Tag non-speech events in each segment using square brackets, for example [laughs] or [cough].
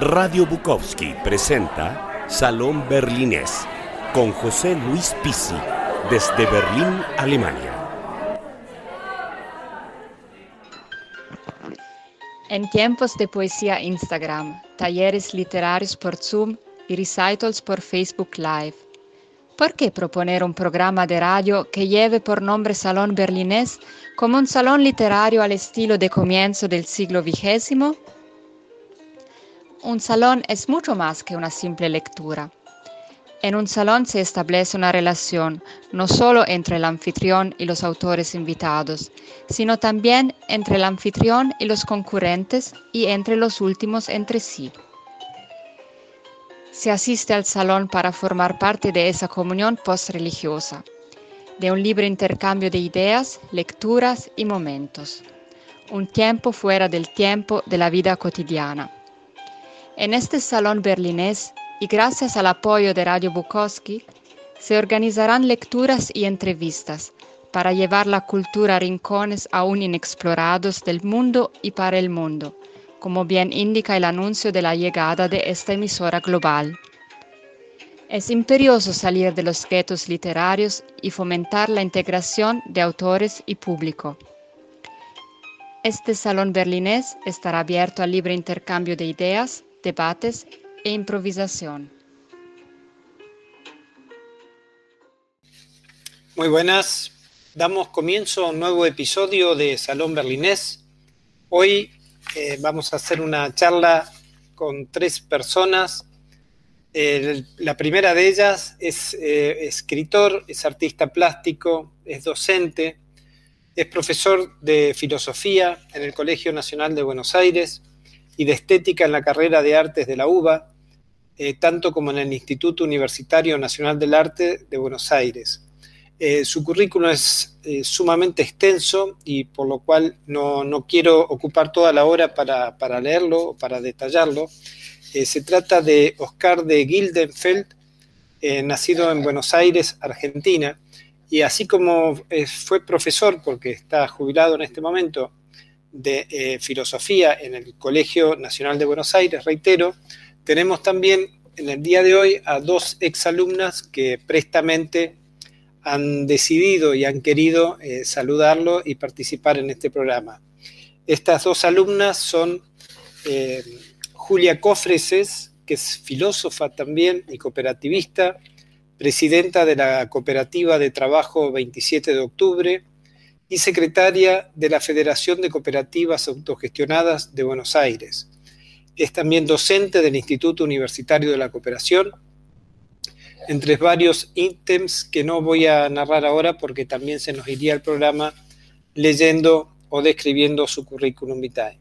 Radio Bukowski presenta Salón Berlinés con José Luis Pisi desde Berlín, Alemania. En tiempos de poesía Instagram, talleres literarios por Zoom y recitals por Facebook Live. ¿Por qué proponer un programa de radio que lleve por nombre Salón Berlinés como un salón literario al estilo de comienzo del siglo XX? Un salón es mucho más que una simple lectura. En un salón se establece una relación no solo entre el anfitrión y los autores invitados, sino también entre el anfitrión y los concurrentes y entre los últimos entre sí. Se asiste al salón para formar parte de esa comunión post-religiosa, de un libre intercambio de ideas, lecturas y momentos, un tiempo fuera del tiempo de la vida cotidiana. En este salón berlinés y gracias al apoyo de Radio Bukowski, se organizarán lecturas y entrevistas para llevar la cultura a rincones aún inexplorados del mundo y para el mundo, como bien indica el anuncio de la llegada de esta emisora global. Es imperioso salir de los guetos literarios y fomentar la integración de autores y público. Este salón berlinés estará abierto al libre intercambio de ideas, debates e improvisación. Muy buenas, damos comienzo a un nuevo episodio de Salón Berlinés. Hoy eh, vamos a hacer una charla con tres personas. la primera de ellas es eh, escritor, es artista plástico, es docente, es profesor de filosofía en el Colegio Nacional de Buenos Aires y de estética en la carrera de artes de la UBA eh, tanto como en el Instituto Universitario Nacional del Arte de Buenos Aires. Eh, su currículum es eh, sumamente extenso y por lo cual no, quiero ocupar toda la hora para, para leerlo para detallarlo. se trata de Oscar de Gildenfeld, nacido en Buenos Aires, Argentina, y así como fue profesor, porque está jubilado en este momento, de filosofía en el Colegio Nacional de Buenos Aires, reitero, tenemos también en el día de hoy a dos exalumnas que prestamente han decidido y han querido eh, saludarlo y participar en este programa. Estas dos alumnas son eh, Julia Cofreses, que es filósofa también y cooperativista, presidenta de la Cooperativa de Trabajo 27 de Octubre y secretaria de la Federación de Cooperativas Autogestionadas de Buenos Aires es también docente del Instituto Universitario de la Cooperación, entre varios ítems que no voy a narrar ahora porque también se nos iría el programa leyendo o describiendo su currículum vitae.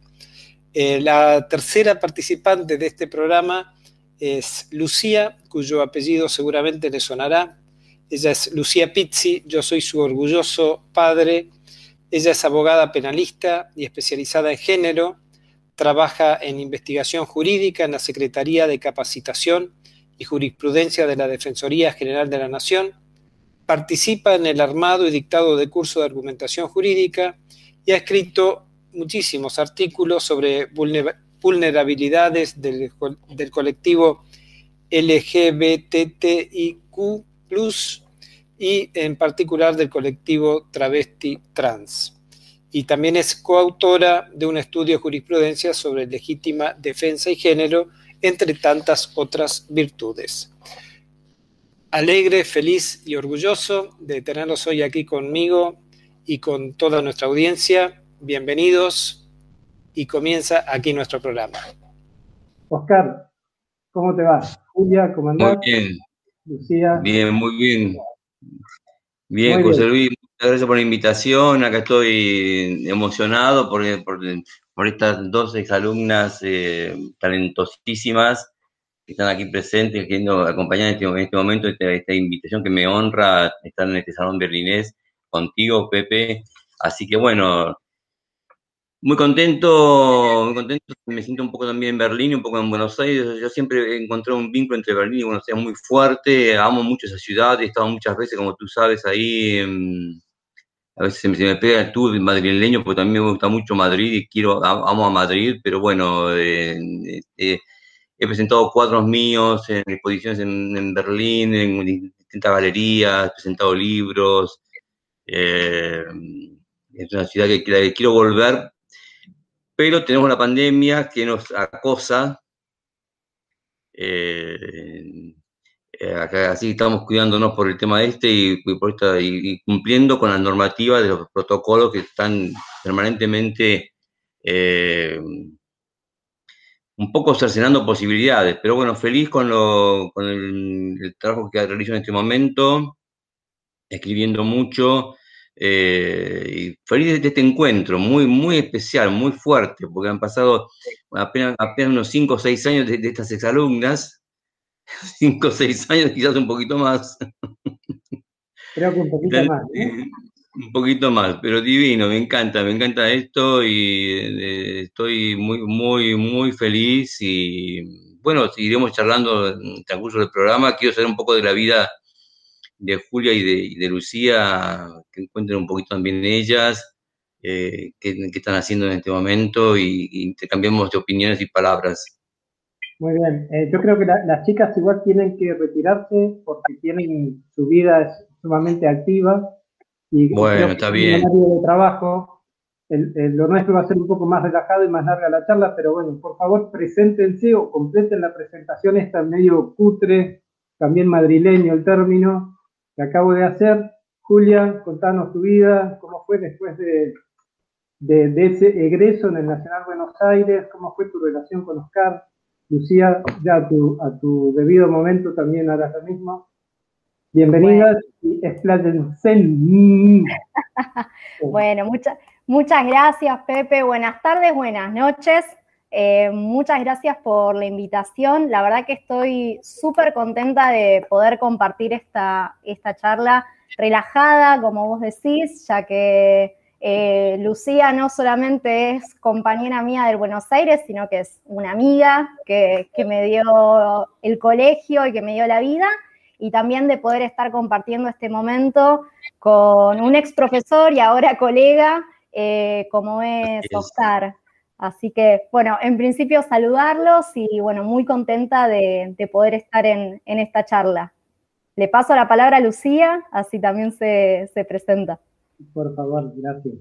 Eh, la tercera participante de este programa es Lucía, cuyo apellido seguramente le sonará. Ella es Lucía Pizzi, yo soy su orgulloso padre. Ella es abogada penalista y especializada en género trabaja en investigación jurídica en la Secretaría de Capacitación y Jurisprudencia de la Defensoría General de la Nación, participa en el armado y dictado de curso de argumentación jurídica y ha escrito muchísimos artículos sobre vulnerabilidades del, del colectivo LGBTIQ y en particular del colectivo travesti trans y también es coautora de un estudio de jurisprudencia sobre legítima defensa y género, entre tantas otras virtudes. Alegre, feliz y orgulloso de tenerlos hoy aquí conmigo y con toda nuestra audiencia. Bienvenidos y comienza aquí nuestro programa. Oscar, ¿cómo te va? Julia, comandante. Muy bien. Lucía. Bien, muy bien. Bien, José Luis, gracias por la invitación. Acá estoy emocionado por, por, estas dos exalumnas eh, talentosísimas que están aquí presentes, queriendo acompañar en este, en este momento esta, esta, invitación que me honra estar en este salón berlinés contigo, Pepe. Así que bueno, muy contento, muy contento. Me siento un poco también en Berlín, un poco en Buenos Aires. Yo siempre he encontrado un vínculo entre Berlín y Buenos Aires muy fuerte. Amo mucho esa ciudad. He estado muchas veces, como tú sabes, ahí. a veces se me, pega el tour madrileño, porque también me gusta mucho Madrid y quiero, amo a Madrid. Pero bueno, eh, eh, he presentado cuadros míos en exposiciones en, Berlín, en distintas galerías, he presentado libros. Eh, es una ciudad que, que quiero volver, pero tenemos la pandemia que nos acosa. Eh, eh, así estamos cuidándonos por el tema este y, cumpliendo con la normativa de los protocolos que están permanentemente un poco cercenando posibilidades, pero bueno, feliz con, lo, con el, trabajo que realizo en este momento, escribiendo mucho, eh, y feliz de este encuentro, muy, muy especial, muy fuerte, porque han pasado apenas, apenas unos 5 o 6 años de, estas exalumnas, [laughs] 5 o 6 años, quizás un poquito más. Creo que un poquito más. Un poquito más, pero divino, me encanta, me encanta esto y eh, estoy muy, muy, muy feliz y bueno, seguiremos charlando en el transcurso del programa. Quiero saber un poco de la vida de Julia y de, Lucía, que encuentren un poquito también ellas, eh, qué, están haciendo en este momento y, intercambiemos de opiniones y palabras. Muy bien, eh, yo creo que las chicas igual tienen que retirarse porque tienen su vida sumamente activa y bueno, está bien. de trabajo, el, lo nuestro va a ser un poco más relajado y más larga la charla, pero bueno, por favor, preséntense o completen la presentación, está medio cutre, también madrileño el término que acabo de hacer. Julia, contanos tu vida, cómo fue después de, de, ese egreso en el Nacional Buenos Aires, cómo fue tu relación con Oscar. Lucía, ya a tu, a tu debido momento también harás lo mismo. Bienvenidas y expláyense. [laughs] bueno, muchas, muchas gracias, Pepe. Buenas tardes, buenas noches. Eh, muchas gracias por la invitación. La verdad que estoy súper contenta de poder compartir esta, esta charla relajada, como vos decís, ya que eh, Lucía no solamente es compañera mía del Buenos Aires, sino que es una amiga que, que me dio el colegio y que me dio la vida y también de poder estar compartiendo este momento con un ex profesor y ahora colega eh, como es Oscar. Así que, bueno, en principio saludarlos y, bueno, muy contenta de, poder estar en, esta charla. Le paso la palabra a Lucía, así también se, se presenta. Por favor, gracias.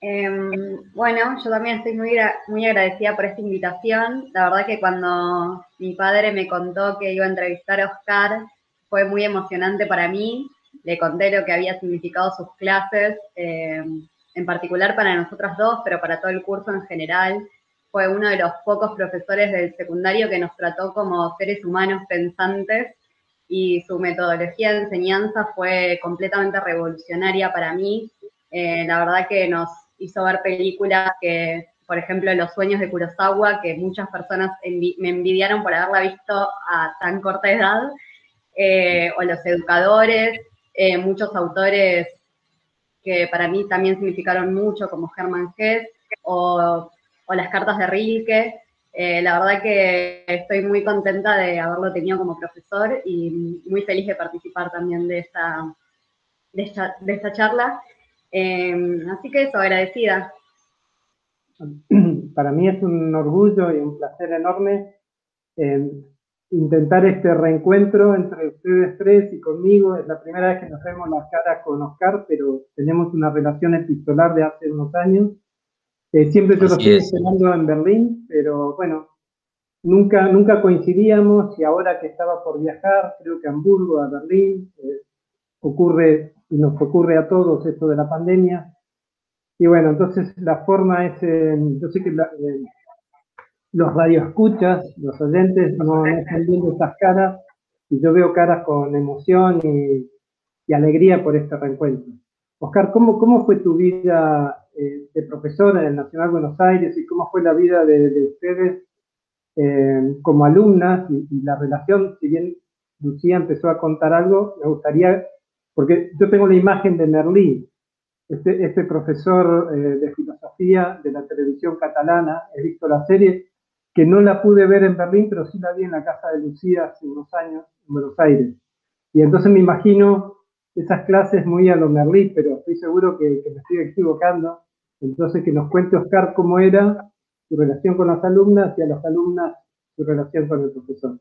Em, bueno, yo también estoy muy, muy agradecida por esta invitación. La verdad que cuando mi padre me contó que iba a entrevistar a Oscar, fue muy emocionante para mí. Le conté lo que había significado sus clases, em, en particular para nosotras dos, pero para todo el curso en general. Fue uno de los pocos profesores del secundario que nos trató como seres humanos pensantes y su metodología de enseñanza fue completamente revolucionaria para mí. Eh, la verdad que nos hizo ver películas que, por ejemplo, Los sueños de Kurosawa, que muchas personas me envidiaron por haberla visto a tan corta edad, eh, o Los educadores, eh, muchos autores que para mí también significaron mucho, como Hermann Hesse, o, las cartas de Rilke. Eh, la verdad que estoy muy contenta de haberlo tenido como profesor y muy feliz de participar también de esta, de esta, de esta charla. Em, así que eso, agradecida. Para mí es un orgullo y un placer enorme em, intentar este reencuentro entre ustedes tres y conmigo. Es la primera vez que nos vemos las caras con Oscar, pero tenemos una relación epistolar de hace unos años. Eh, siempre yo lo estoy esperando en Berlín, pero bueno, nunca, nunca coincidíamos y ahora que estaba por viajar, creo que a Hamburgo, a Berlín, eh, ocurre y nos ocurre a todos esto de la pandemia. Y bueno, entonces la forma es, eh, yo sé que eh, los radioescuchas, los oyentes no, están viendo estas caras y yo veo caras con emoción y, alegría por este reencuentro. Oscar, ¿cómo, cómo fue tu vida eh, de profesora en el Nacional Buenos Aires y cómo fue la vida de, ustedes como alumnas y, y, la relación, si bien Lucía empezó a contar algo, me gustaría porque yo tengo la imagen de Merlí, este, este profesor eh, de filosofía de la televisión catalana, he visto la serie, que no la pude ver en Berlín, pero sí la vi en la casa de Lucía hace unos años en Buenos Aires. Y entonces me imagino esas clases muy a lo Merlí, pero estoy seguro que, me estoy equivocando. Entonces que nos cuente Oscar cómo era su relación con las alumnas y a las alumnas su relación con el profesor.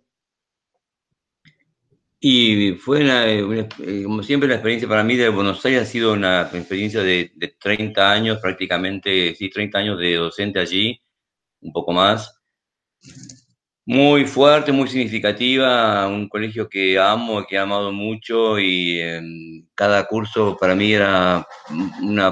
Y fue, eh, como siempre, la experiencia para mí de Buenos Aires ha sido una experiencia de, 30 años, prácticamente, sí, 30 años de docente allí, un poco más. Muy fuerte, muy significativa, un colegio que amo, que he amado mucho y em, cada curso para mí era una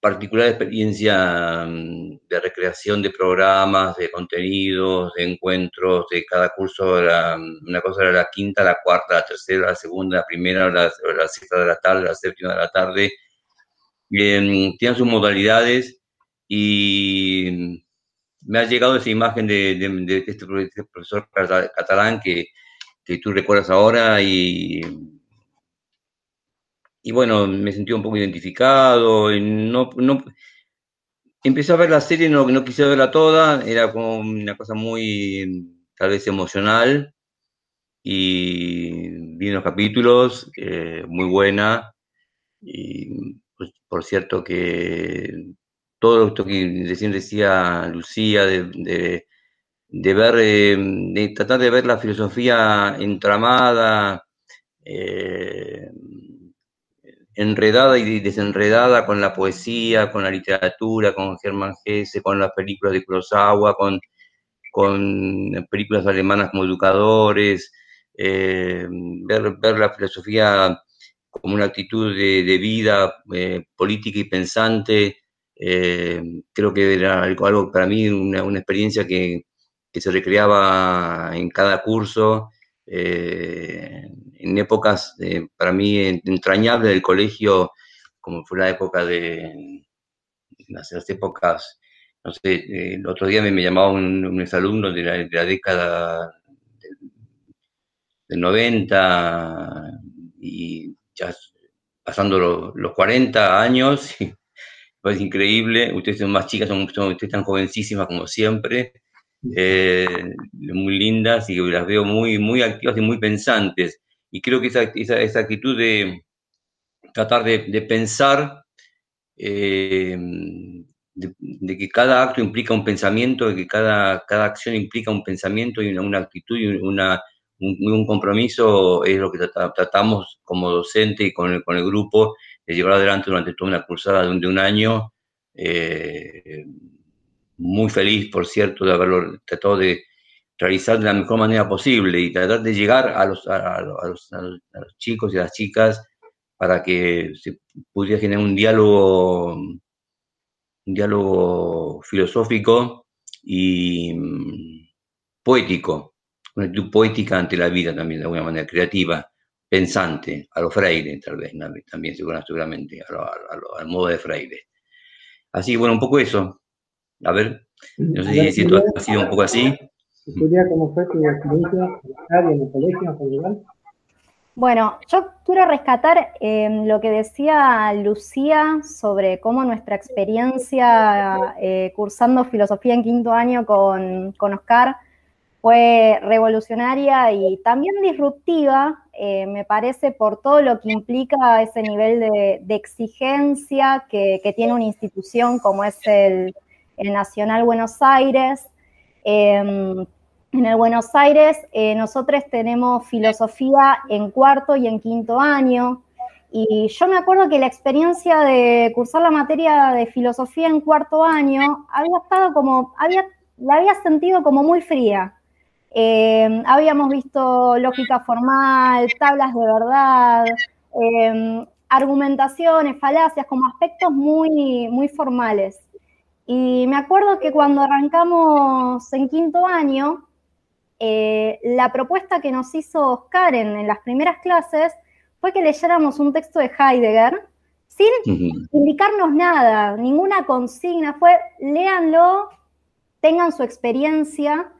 particular experiencia mm, de recreación de programas, de contenidos, de encuentros, de cada curso, era, mm, una cosa era la quinta, la cuarta, la tercera, la segunda, la primera, la, la sexta de la tarde, la séptima de la tarde. Tienen sus modalidades y me ha llegado esa imagen de, de, este, este profesor catalán que, que tú recuerdas ahora y y bueno, me sentí un poco identificado, y no, no, empecé a ver la serie, no, no quise verla toda, era como una cosa muy, tal vez emocional, y vi los capítulos, eh, muy buena, y pues, por cierto que todo esto que recién decía Lucía, de, de, ver, eh, de tratar de ver la filosofía entramada, eh, enredada y desenredada con la poesía, con la literatura, con Germán Hesse, con las películas de Kurosawa, con, con películas alemanas como Educadores, eh, ver, ver, la filosofía como una actitud de, vida eh, política y pensante, eh, creo que era algo, para mí, una, una experiencia que, que, se recreaba en cada curso. En épocas para mí entrañables del colegio, como fue la época de las, épocas, no sé, el otro día me, me llamaba un, un exalumno de la, década del, 90 y ya pasando los 40 años, [laughs] es increíble, ustedes son más chicas, son, son ustedes tan jovencísimas como siempre, eh, muy lindas y las veo muy, muy activas y muy pensantes. Y creo que esa, esa, actitud de tratar de, pensar, eh, de, que cada acto implica un pensamiento, de que cada, cada acción implica un pensamiento y una, actitud y una, un, compromiso, es lo que tratamos como docente y con el, con el grupo llevar adelante durante toda una cursada de un, año. Eh, muy feliz, por cierto, de haberlo tratado de realizar de la mejor manera posible y tratar de llegar a los, chicos y a las chicas para que se pudiera generar un diálogo, un diálogo filosófico y mm, poético, una actitud poética ante la vida también, de alguna manera creativa, pensante, a lo Freire tal vez, también seguramente, al modo de Freire. Así que bueno, un poco eso. A ver, no sé si esto ha sido un poco así. ¿cómo fue tu experiencia en el colegio en general? Bueno, yo quiero rescatar em, lo que decía Lucía sobre cómo nuestra experiencia eh, cursando filosofía en quinto año con, con Oscar fue revolucionaria y también disruptiva, eh, me parece, por todo lo que implica ese nivel de, exigencia que, tiene una institución como es el, Nacional Buenos Aires. Em, en el Buenos Aires, eh, nosotros tenemos filosofía en cuarto y en quinto año. Y yo me acuerdo que la experiencia de cursar la materia de filosofía en cuarto año había estado como, había, la había sentido como muy fría. Eh, habíamos visto lógica formal, tablas de verdad, eh, argumentaciones, falacias, como aspectos muy, muy formales. Y me acuerdo que cuando arrancamos en quinto año, eh, la propuesta que nos hizo Oscar en, las primeras clases fue que leyéramos un texto de Heidegger sin indicarnos nada, ninguna consigna, fue léanlo, tengan su experiencia.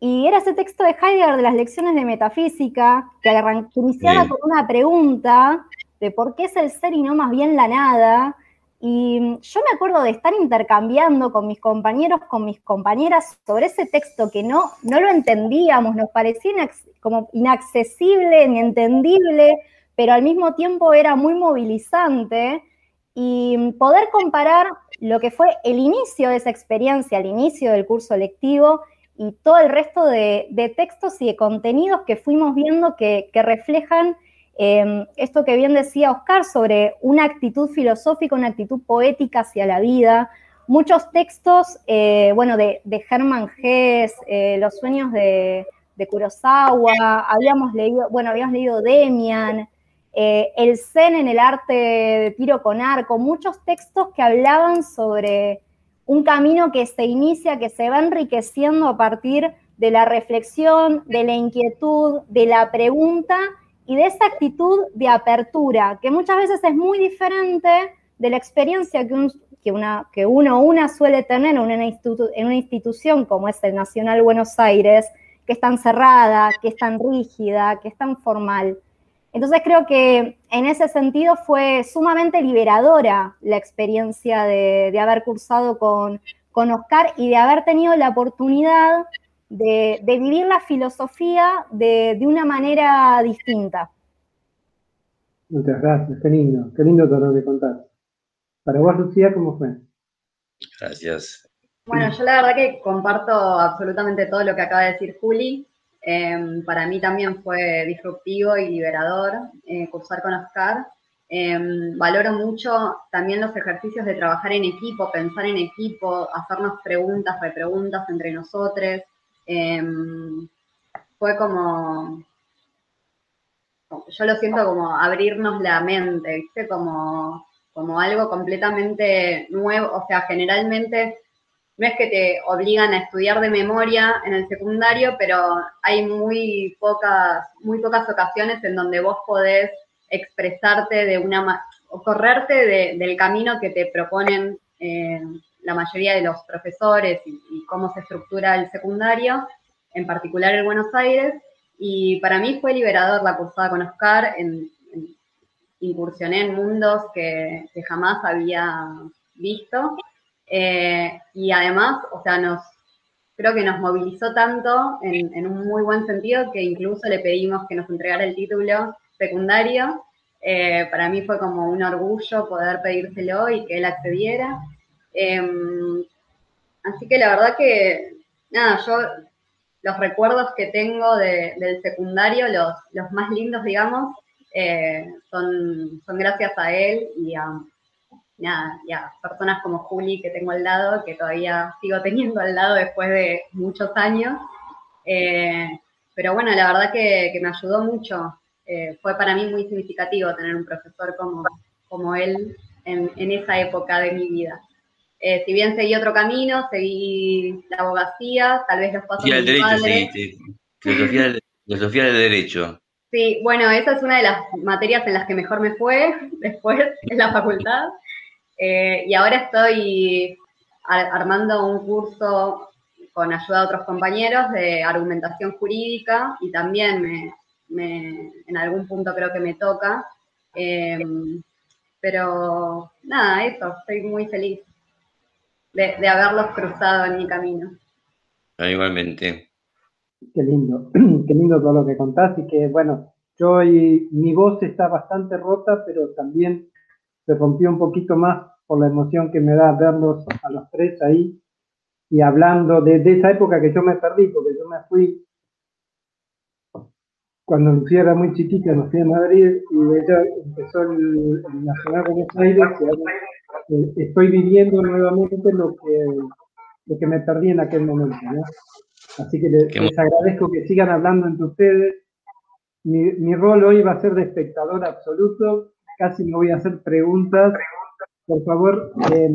Y era ese texto de Heidegger de las lecciones de metafísica, que, iniciaba con una pregunta de por qué es el ser y no más bien la nada, y yo me acuerdo de estar intercambiando con mis compañeros, con mis compañeras sobre ese texto que no, no lo entendíamos, nos parecía como inaccesible, inentendible, pero al mismo tiempo era muy movilizante. Y poder comparar lo que fue el inicio de esa experiencia, el inicio del curso lectivo, y todo el resto de, textos y de contenidos que fuimos viendo que, reflejan em, esto que bien decía Oscar sobre una actitud filosófica, una actitud poética hacia la vida. Muchos textos, eh, bueno, de, de Hermann Hesse, eh, Los sueños de, de Kurosawa, habíamos leído, bueno, habíamos leído Demian, eh, el Zen en el arte de tiro con arco, muchos textos que hablaban sobre un camino que se inicia, que se va enriqueciendo a partir de la reflexión, de la inquietud, de la pregunta y de esa actitud de apertura, que muchas veces es muy diferente de la experiencia que, una, que uno o una suele tener en una, en una institución como es el Nacional Buenos Aires, que es tan cerrada, que es tan rígida, que es tan formal. Entonces creo que en ese sentido fue sumamente liberadora la experiencia de, haber cursado con, Oscar y de haber tenido la oportunidad de, vivir la filosofía de, una manera distinta. Muchas gracias, qué lindo, qué lindo todo lo que contás. Para vos, Lucía, ¿cómo fue? Gracias. Bueno, yo la verdad que comparto absolutamente todo lo que acaba de decir Juli. Em, para mí también fue disruptivo y liberador eh, cursar con Oscar. Em, valoro mucho también los ejercicios de trabajar en equipo, pensar en equipo, hacernos preguntas, repreguntas entre nosotros. Em, fue como, yo lo siento como abrirnos la mente, ¿viste? Como, como algo completamente nuevo, o sea, generalmente no es que te obligan a estudiar de memoria en el secundario, pero hay muy pocas, muy pocas ocasiones en donde vos podés expresarte de una o correrte del camino que te proponen eh, la mayoría de los profesores y, cómo se estructura el secundario, en particular en Buenos Aires. Y para mí fue liberador la cursada con Oscar, en, incursioné en mundos que jamás había visto eh, y además, o sea, nos, creo que nos movilizó tanto en, un muy buen sentido que incluso le pedimos que nos entregara el título secundario. Eh, para mí fue como un orgullo poder pedírselo y que él accediera. Em, así que la verdad que, nada, yo los recuerdos que tengo del secundario, los, los más lindos, digamos, eh, son, son gracias a él y a, nada, ya, personas como Juli que tengo al lado, que todavía sigo teniendo al lado después de muchos años. Eh, pero bueno, la verdad que, me ayudó mucho. Eh, fue para mí muy significativo tener un profesor como, como él en, esa época de mi vida. Eh, si bien seguí otro camino, seguí la abogacía, tal vez los pasos de mi padre. Filosofía del derecho. Sí, bueno, esa es una de las materias en las que mejor me fue [laughs] después en la facultad. Eh, y ahora estoy armando un curso con ayuda de otros compañeros de argumentación jurídica y también me, en algún punto creo que me toca. Em, pero nada, eso, estoy muy feliz de, haberlos cruzado en mi camino. Ah, igualmente. Qué lindo, [clears throat] qué lindo todo lo que contás y que bueno, yo y mi voz está bastante rota, pero también se rompió un poquito más por la emoción que me da verlos a los tres ahí y hablando de, esa época que yo me perdí, porque yo me fui cuando Lucía era muy chiquita, nos fui a Madrid y ella empezó el, el Nacional Buenos Aires y eh, estoy viviendo nuevamente lo que, lo que me perdí en aquel momento. Así que les, les, agradezco que sigan hablando entre ustedes. Mi, mi rol hoy va a ser de espectador absoluto casi no voy a hacer preguntas. Por favor, eh,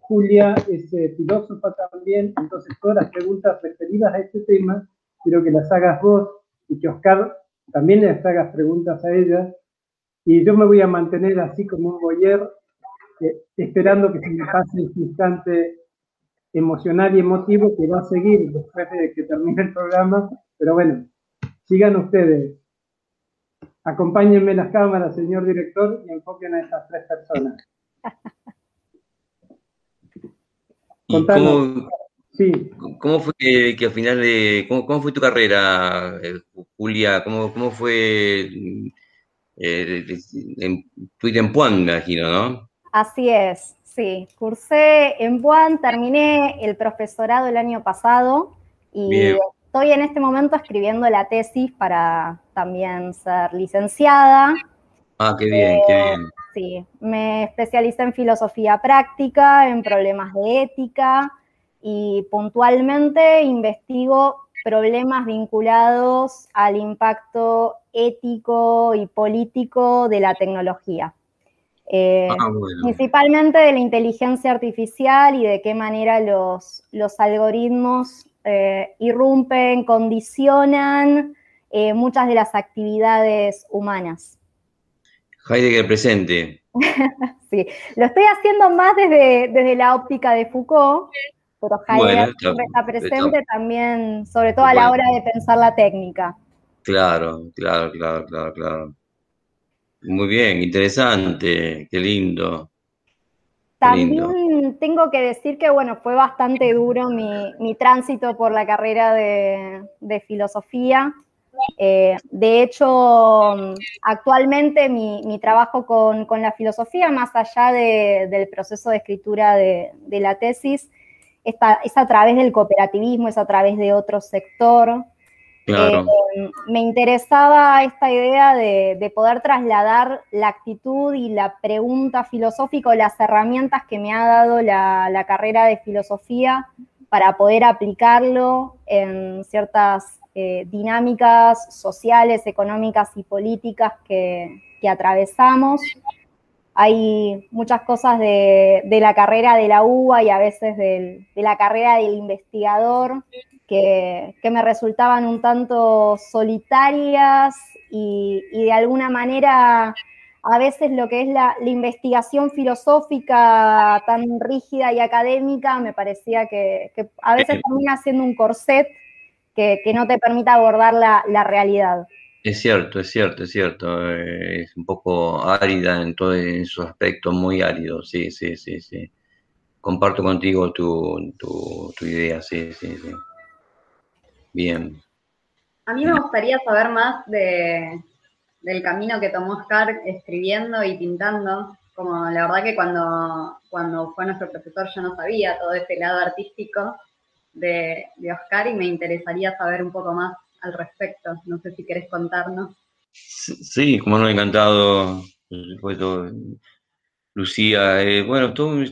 Julia es eh, filósofa también, entonces todas las preguntas referidas a este tema, quiero que las hagas vos y que Oscar también les hagas preguntas a ella. Y yo me voy a mantener así como un boyer, esperando que se me pase este instante emocional y emotivo que va a seguir después de que termine el programa. Pero bueno, sigan ustedes. Acompáñenme las cámaras, señor director, y enfoquen a estas tres personas. Cómo, sí. ¿Cómo fue que, al final de. Cómo, fue tu carrera, eh, Julia? ¿Cómo, cómo fue. Eh, en, en Puan, me imagino, ¿no? Así es, sí. Cursé en Puan, terminé el profesorado el año pasado, Y estoy en este momento escribiendo la tesis para también ser licenciada. Ah, qué bien, qué bien. Sí, me especialicé en filosofía práctica, en problemas de ética y puntualmente investigo problemas vinculados al impacto ético y político de la tecnología. Eh, ah, principalmente de la inteligencia artificial y de qué manera los, los algoritmos eh, irrumpen, condicionan eh, muchas de las actividades humanas. Heidegger presente. [laughs] sí, lo estoy haciendo más desde, desde la óptica de Foucault, pero Heidegger está, presente también, sobre todo a la hora de pensar la técnica. Claro, claro, claro, claro, claro. Muy bien, interesante, qué lindo. También tengo que decir que, bueno, fue bastante duro mi, tránsito por la carrera de, filosofía. Eh, de hecho, actualmente mi, trabajo con, la filosofía, más allá del proceso de escritura de, la tesis, es a través del cooperativismo, es a través de otro sector. Eh, me interesaba esta idea de, poder trasladar la actitud y la pregunta filosófica o las herramientas que me ha dado la, carrera de filosofía para poder aplicarlo en ciertas eh, dinámicas sociales, económicas y políticas que, atravesamos. Hay muchas cosas de, la carrera de la UBA y a veces de la carrera del investigador que, me resultaban un tanto solitarias y, de alguna manera a veces lo que es la, investigación filosófica tan rígida y académica me parecía que, a veces termina siendo un corset que, no te permita abordar la, realidad. Es cierto, es cierto, es cierto. Eh, es un poco árida en todos sus aspectos, muy árido, sí, sí, sí, sí. Comparto contigo tu, tu, tu idea, sí, sí, sí. Bien. A mí me gustaría saber más de, del camino que tomó Oscar escribiendo y pintando. Como la verdad que cuando, cuando fue nuestro profesor yo no sabía todo ese lado artístico de, de Oscar y me interesaría saber un poco más al respecto. No sé si querés contarnos. Sí, como nos ha encantado, Lucía. Eh, bueno, todo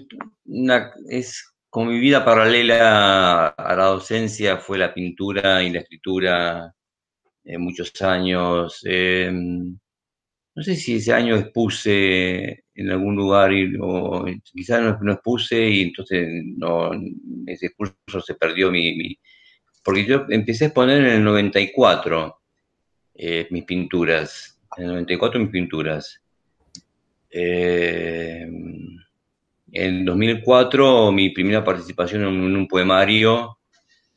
una, es como mi vida paralela a la docencia fue la pintura y la escritura en muchos años. Em, no sé si ese año expuse en algún lugar o quizás no, expuse y entonces no, ese curso se perdió mi, Porque yo empecé a exponer en el 94 eh, mis pinturas, en el 94 mis pinturas. Eh, en 2004 mi primera participación en un poemario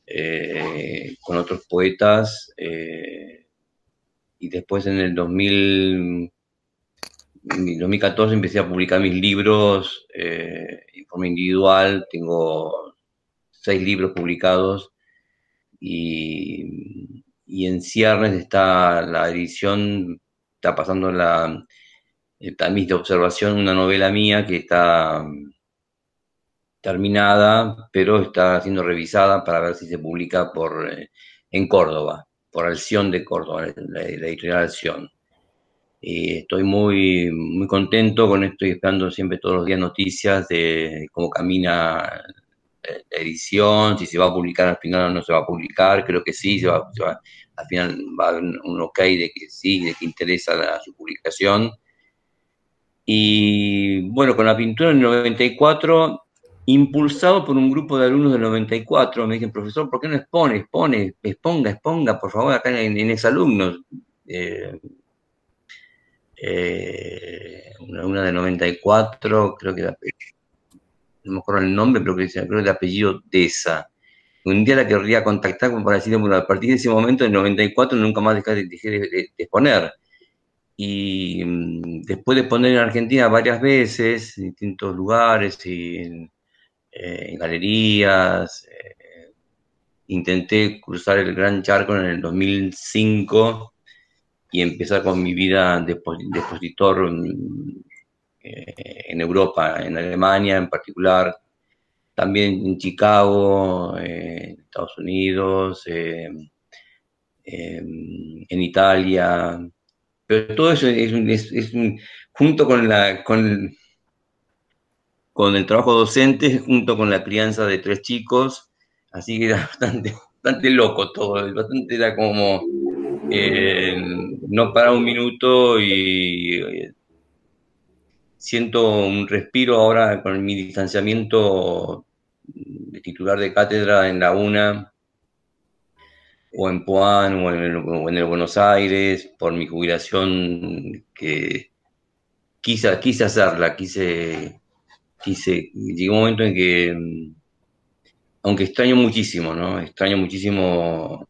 eh, con otros poetas eh, y después en el 2000, 2014 empecé a publicar mis libros eh, en forma individual, tengo seis libros publicados y, y en ciernes está la edición, está pasando la el tamiz de observación, una novela mía que está mm, terminada, pero está siendo revisada para ver si se publica por, eh, en Córdoba, por Alción de Córdoba, la, editorial Alción. Y estoy muy, muy contento con esto y esperando siempre todos los días noticias de cómo camina la edición, si se va a publicar al final o no se va a publicar, creo que sí, se va, al final va a haber un ok de que sí, de que interesa su publicación y bueno, con la pintura en el 94, impulsado por un grupo de alumnos del 94, me dicen, profesor, ¿por qué no expone? Expone, exponga, exponga, por favor, acá en, en exalumnos. Eh, eh, una, de 94, creo que no me acuerdo el nombre, pero creo que de apellido Deza. Un día la querría contactar para decirle, bueno, a partir de ese momento, en el 94, nunca más dejé de exponer y mm, después de poner en Argentina varias veces, en distintos lugares y en, eh, galerías, eh, intenté cruzar el Gran Charco en el 2005 y empezar con mi vida de, expositor mm, eh, en Europa, en Alemania en particular, también en Chicago, en Estados Unidos, en Italia. Pero todo eso es, junto con, la, con, con el trabajo docente, junto con la crianza de tres chicos, así que era [laughs] bastante, bastante loco todo, bastante era como eh, no para un minuto y eh, siento un respiro ahora con mi distanciamiento de titular de cátedra en la UNA o en Puan o en, el, Buenos Aires por mi jubilación que quise, quise hacerla, quise, quise, llegó un momento en que, aunque extraño muchísimo, ¿no? Extraño muchísimo,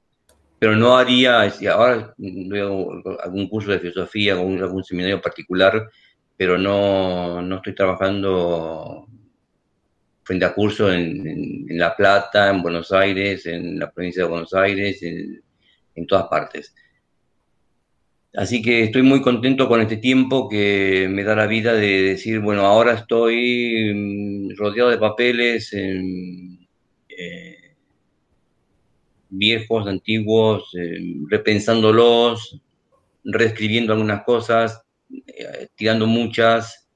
pero no haría, ahora veo algún curso de filosofía, algún, algún seminario particular, pero no, no estoy trabajando frente a cursos en, La Plata, en Buenos Aires, en la provincia de Buenos Aires, en, en todas partes. Así que estoy muy contento con este tiempo que me da la vida de decir, bueno, ahora estoy mm, rodeado de papeles eh, viejos, antiguos, eh, repensándolos, reescribiendo algunas cosas, eh, tirando muchas,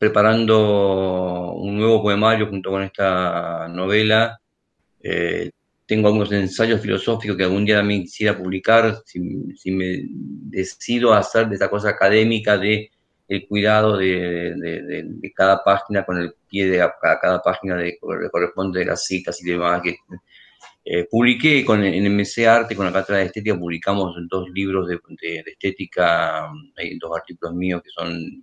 preparando un nuevo poemario junto con esta novela. Eh, tengo algunos ensayos filosóficos que algún día también quisiera publicar, si, me decido hacer de esa cosa académica de el cuidado de, cada página con el pie de cada, página de, corresponde de las citas y demás que eh, publiqué con, en MC Arte, con la cátedra de estética, publicamos dos libros de, estética, hay dos artículos míos que son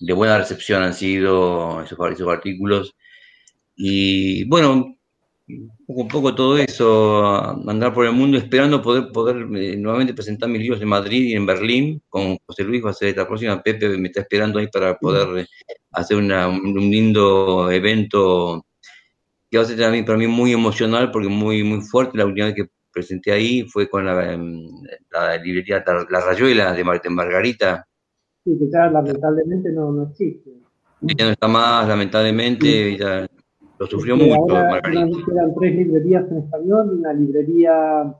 de buena recepción han sido esos, esos artículos. Y bueno, poco a poco todo eso, andar por el mundo esperando poder, poder eh, nuevamente presentar mis libros en Madrid y en Berlín con José Luis, va a ser la próxima, Pepe me está esperando ahí para poder hacer un, lindo evento que va a ser también para mí muy emocional porque muy, muy fuerte. La última vez que presenté ahí fue con la, em, librería La Rayuela de Margarita, Sí, que ya lamentablemente no, no existe. Ya no está más, lamentablemente, ya lo sufrió mucho. Ahora quedan tres librerías en español, una librería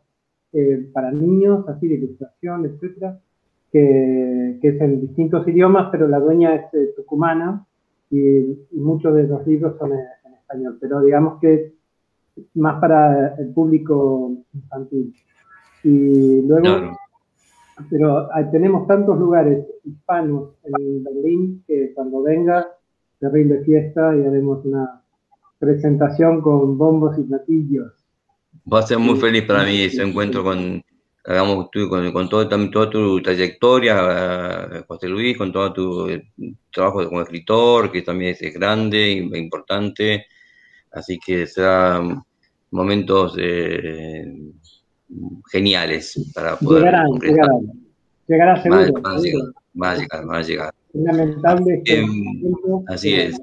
eh, para niños, así de ilustración, etcétera, que, que, es en distintos idiomas, pero la dueña es eh, tucumana y, muchos de los libros son en, español, pero digamos que más para el público infantil. Y luego pero tenemos tantos lugares hispanos en Berlín que cuando venga, terrible fiesta y haremos una presentación con bombos y platillos. Va a ser muy feliz para mí ese encuentro con, hagamos con, con todo, toda tu trayectoria, eh, José Luis, con todo tu eh, trabajo como escritor, que también es grande e importante. Así que serán momentos eh, geniales para poder. Llegarán, llegarán. Llegará seguro. Va, a llegar, a llegar, va a llegar. lamentable. Eh, así es.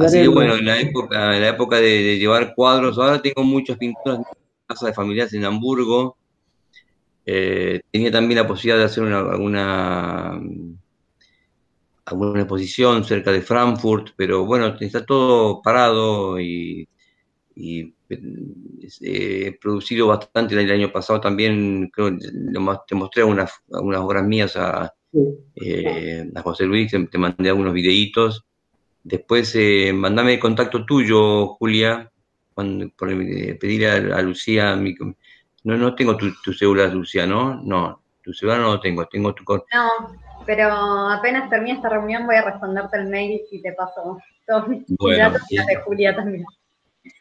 así que bueno, en la época, en la época de, llevar cuadros, ahora tengo muchas pinturas en casa de familiares en Hamburgo. Eh, tenía también la posibilidad de hacer una, alguna, alguna exposición cerca de Frankfurt, pero bueno, está todo parado y y he eh, producido bastante el año pasado también, creo, te mostré unas, algunas obras mías a, eh, a José Luis, te, mandé algunos videitos. Después, eh, mandame el contacto tuyo, Julia, cuando, por, pedir a, Lucía, no, no tengo tu, tu celular, Lucía, ¿no? No, tu celular no lo tengo, tengo tu... No, pero apenas termine esta reunión voy a responderte el mail y te paso todos mis datos de Julia también.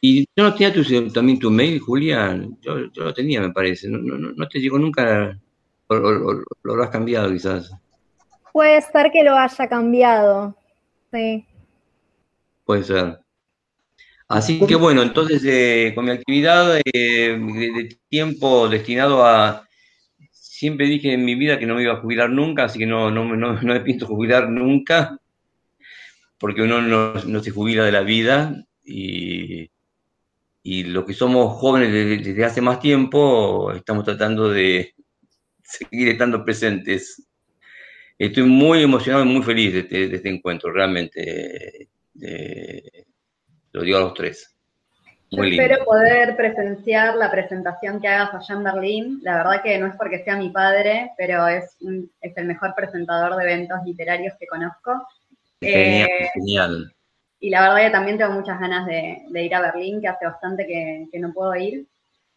Y yo no tenía tu, también tu mail, Julia, yo, yo, lo tenía, me parece. No, no, no te llegó nunca, o, lo habrás cambiado quizás. Puede ser que lo haya cambiado, sí. Puede ser. Así que bueno, entonces eh, con mi actividad eh, de, tiempo destinado a... Siempre dije en mi vida que no me iba a jubilar nunca, así que no, no, no, no me pienso jubilar nunca, porque uno no, no se jubila de la vida y y los que somos jóvenes desde, hace más tiempo estamos tratando de seguir estando presentes. Estoy muy emocionado y muy feliz de este, este encuentro, realmente. lo digo a los tres. Yo espero poder presenciar la presentación que hagas allá en Berlín. La verdad que no es porque sea mi padre, pero es, es el mejor presentador de eventos literarios que conozco. Genial, eh, genial. Y la verdad que también tengo muchas ganas de, ir a Berlín, que hace bastante que, no puedo ir.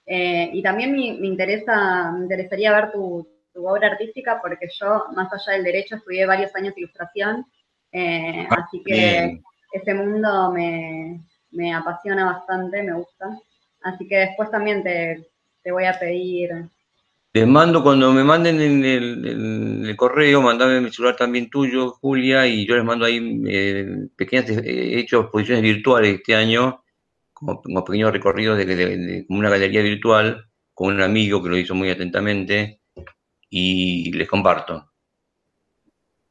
Eh, y también me, interesa, me interesaría ver tu, obra artística, porque yo, más allá del derecho, estudié varios años de ilustración, eh, ah, así que ese mundo me, me apasiona bastante, me gusta. Así que después también te, voy a pedir. Les mando, cuando me manden en el, correo, mandame mi celular también tuyo, Julia, y yo les mando ahí eh, pequeñas, eh, he hecho exposiciones virtuales este año, como, pequeños recorridos de, como una galería virtual, con un amigo que lo hizo muy atentamente, y les comparto.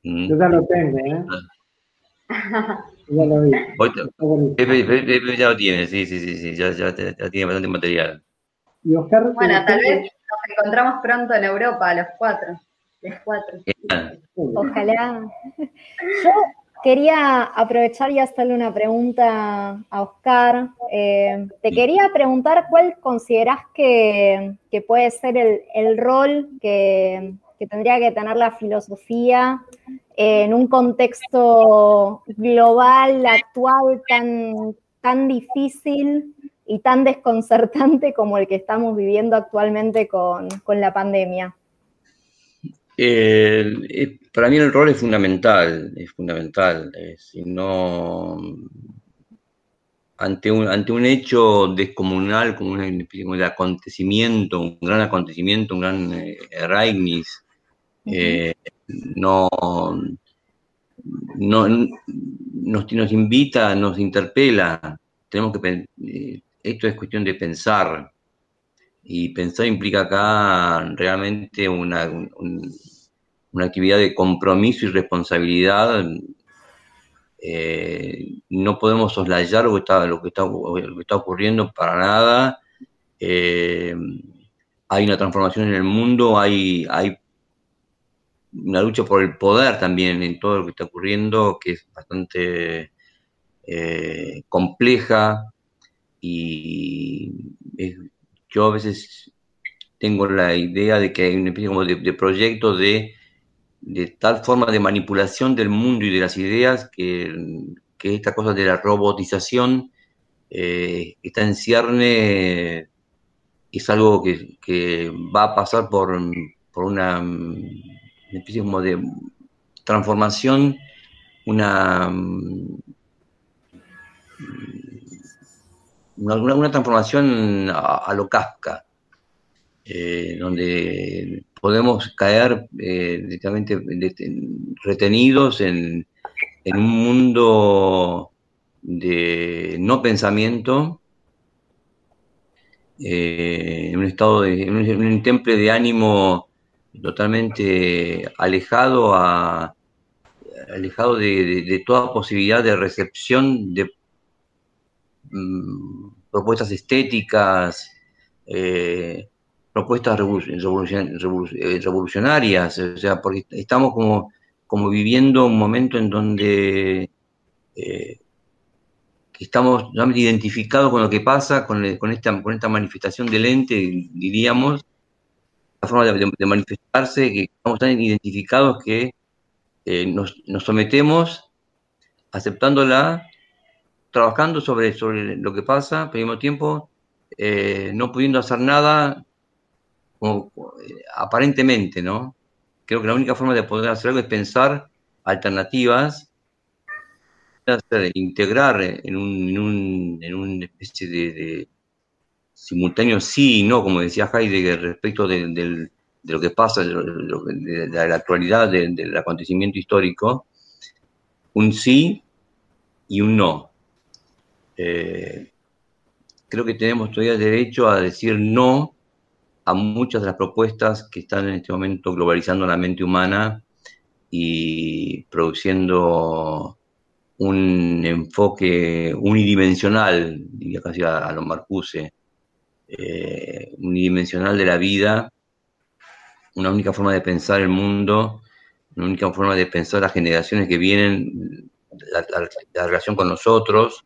Yo ya lo tengo, ¿eh? Ah. [laughs] Ya lo vi. Pepe, ya lo tiene, sí, sí, sí, sí ya, ya, tiene bastante material. Bueno, tal vez nos encontramos pronto en Europa, los cuatro. Los cuatro. Ojalá. Yo quería aprovechar y hacerle una pregunta a Oscar. Eh, te quería preguntar cuál consideras que, que puede ser el, el rol que, que tendría que tener la filosofía en un contexto global, actual, tan, tan difícil y tan desconcertante [laughs] como el que estamos viviendo actualmente con, la pandemia? Eh, para mí el rol es fundamental, es fundamental. Eh, si no, ante un, ante un hecho descomunal como un, acontecimiento, un gran acontecimiento, un gran eh, eh, no, no nos, nos, invita, nos interpela. Tenemos que eh, esto es cuestión de pensar y pensar implica acá realmente una, una actividad de compromiso y responsabilidad. Eh, no podemos soslayar lo que está, lo que está, lo que está ocurriendo para nada. hay una transformación en el mundo, hay, hay una lucha por el poder también en todo lo que está ocurriendo, que es bastante eh, compleja y yo a veces tengo la idea de que hay una especie como de, proyecto de, tal forma de manipulación del mundo y de las ideas que, esta cosa de la robotización eh, está en cierne, es algo que, que va a pasar por, por una una especie como de transformación, una, una, transformación a, lo Kafka, eh, donde podemos caer eh, directamente retenidos en, un mundo de no pensamiento, eh, en un estado de, en un temple de ánimo totalmente alejado a alejado de, toda posibilidad de recepción de mm, propuestas estéticas, eh, propuestas eh, revolucionarias, o sea, porque estamos como, como viviendo un momento en donde eh, estamos identificados con lo que pasa, con, con, esta, con esta manifestación del ente, diríamos, la forma de, manifestarse, que estamos tan identificados que eh, nos, sometemos aceptándola, trabajando sobre, sobre lo que pasa, mismo tiempo eh, no pudiendo hacer nada como, eh, aparentemente, ¿no? Creo que la única forma de poder hacer algo es pensar alternativas, integrar en un, en un, en una especie de simultáneo sí y no, como decía Heidegger, respecto de, lo que pasa, de, la actualidad del acontecimiento histórico, un sí y un no. Eh, creo que tenemos todavía derecho a decir no a muchas de las propuestas que están en este momento globalizando la mente humana y produciendo un enfoque unidimensional, diría casi a, a lo Marcuse, eh, unidimensional de la vida, una única forma de pensar el mundo, la única forma de pensar las generaciones que vienen, la, relación con nosotros,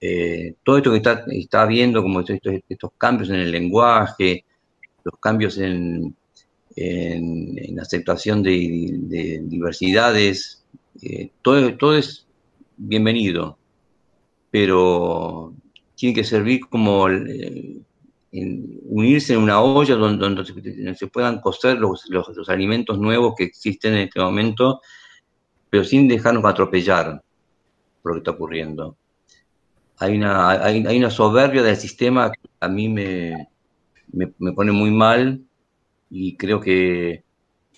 eh, todo esto que está, está viendo, como estos, estos, cambios en el lenguaje, los cambios en, en, aceptación de, diversidades, eh, todo, todo es bienvenido, pero tiene que servir como eh, unirse en una olla donde, se, puedan cocer los, los, alimentos nuevos que existen en este momento, pero sin dejarnos atropellar por lo que está ocurriendo. Hay una, hay, una soberbia del sistema que a mí me, me, pone muy mal y creo que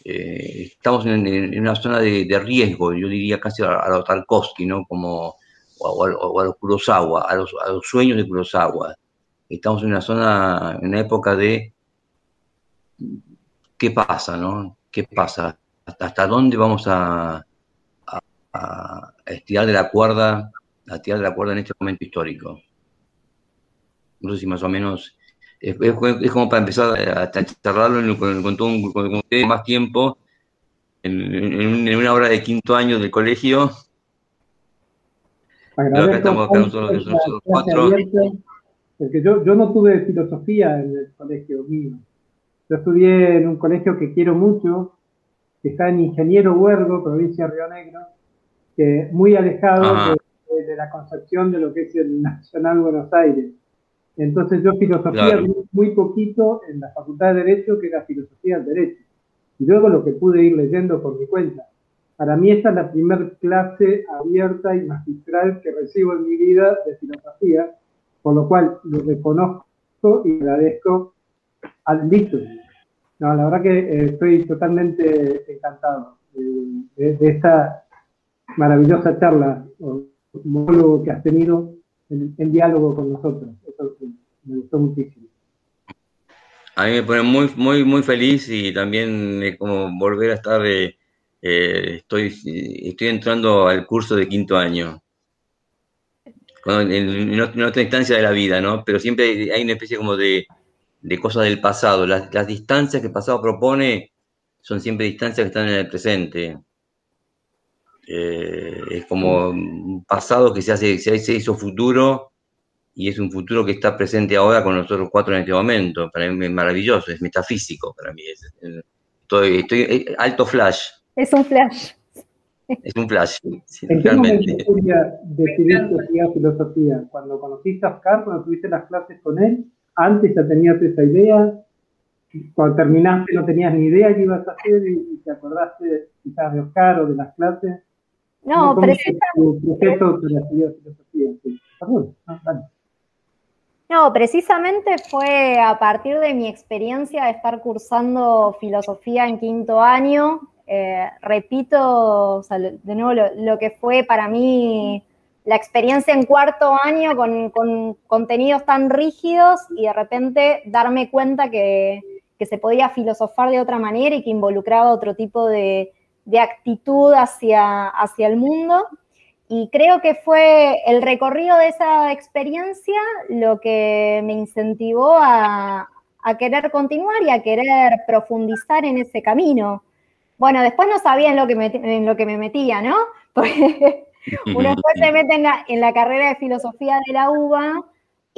eh, estamos en, una zona de, riesgo, yo diría casi a, a los Tarkovsky, ¿no? Como, o, a, los Kurosawa, a los, a los sueños de Kurosawa estamos en una zona, en una época de qué pasa, ¿no? ¿Qué pasa? ¿Hasta, dónde vamos a, estirar de la cuerda, a estirar de la cuerda en este momento histórico? No sé si más o menos es, como para empezar a, charlarlo con, con, todo con, más tiempo, en, una hora de quinto año del colegio. Creo que estamos acá nosotros, nosotros cuatro. Porque yo, yo no tuve filosofía en el colegio mío. Yo estudié en un colegio que quiero mucho, que está en Ingeniero Huergo, provincia de Río Negro, que muy alejado de, la concepción de lo que es el Nacional Buenos Aires. Entonces yo filosofía muy poquito en la Facultad de Derecho, que era filosofía del derecho. Y luego lo que pude ir leyendo por mi cuenta. Para mí esta es la primera clase abierta y magistral que recibo en mi vida de filosofía, por lo cual lo reconozco y agradezco al dicho. No, la verdad que eh, estoy totalmente encantado de, esta maravillosa charla monólogo que has tenido en, diálogo con nosotros. Eso me gustó muchísimo. A mí me pone muy, muy, muy feliz y también es como volver a estar, eh, eh, estoy, estoy entrando al curso de quinto año en, otra instancia de la vida, ¿no? Pero siempre hay una especie como de, de cosas del pasado. Las, distancias que el pasado propone son siempre distancias que están en el presente. Eh, es como un pasado que se hace, se hizo futuro y es un futuro que está presente ahora con nosotros cuatro en este momento. Para mí es maravilloso, es metafísico para mí. estoy, estoy eh, alto flash. Es un flash. Es un flash. ¿En qué momento decidiste estudiar filosofía? ¿Cuando conociste a Oscar, cuando tuviste las clases con él? ¿Antes ya tenías esa idea? Cuando terminaste no tenías ni idea qué ibas a hacer y te acordaste quizás de Oscar o de las clases? No, precisamente... No, precisamente fue a partir de mi experiencia de estar cursando filosofía en quinto año, eh, repito, de nuevo, lo, que fue para mí la experiencia en cuarto año con, contenidos tan rígidos y de repente darme cuenta que, se podía filosofar de otra manera y que involucraba otro tipo de, actitud hacia, hacia el mundo. Y creo que fue el recorrido de esa experiencia lo que me incentivó a, a querer continuar y a querer profundizar en ese camino. Bueno, después no sabía en lo que me, en lo que me metía, ¿no? [laughs] Porque uno después se mete en la, en la carrera de filosofía de la UBA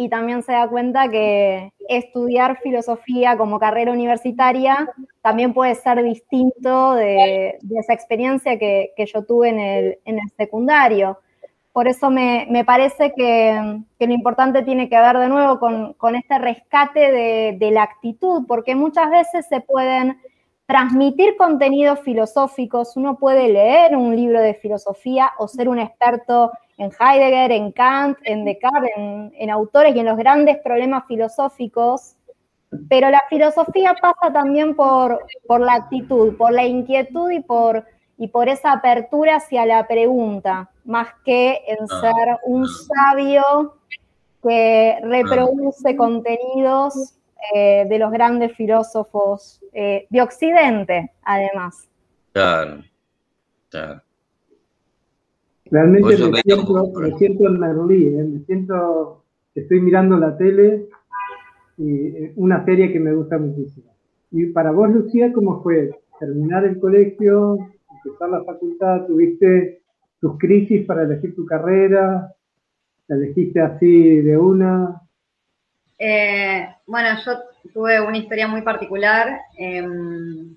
y también se da cuenta que estudiar filosofía como carrera universitaria también puede ser distinto de, esa experiencia que, yo tuve en el, en el secundario. Por eso me, parece que, lo importante tiene que ver de nuevo con, con este rescate de, de, la actitud, porque muchas veces se pueden transmitir contenidos filosóficos. Uno puede leer un libro de filosofía o ser un experto en Heidegger, en Kant, en Descartes, en, autores y en los grandes problemas filosóficos, pero la filosofía pasa también por, por la actitud, por la inquietud y por, y por esa apertura hacia la pregunta, más que en ah. ser un sabio que reproduce contenidos eh, de los grandes filósofos eh, de Occidente, además. Claro, claro. Realmente me siento, me siento, en Merlí, ¿eh? me siento, estoy mirando la tele y una serie que me gusta muchísimo. Y para vos, Lucía, ¿cómo fue terminar el colegio, empezar la facultad, tuviste tus crisis para elegir tu carrera, ¿la elegiste así de una? Eh, bueno, yo tuve una historia muy particular em,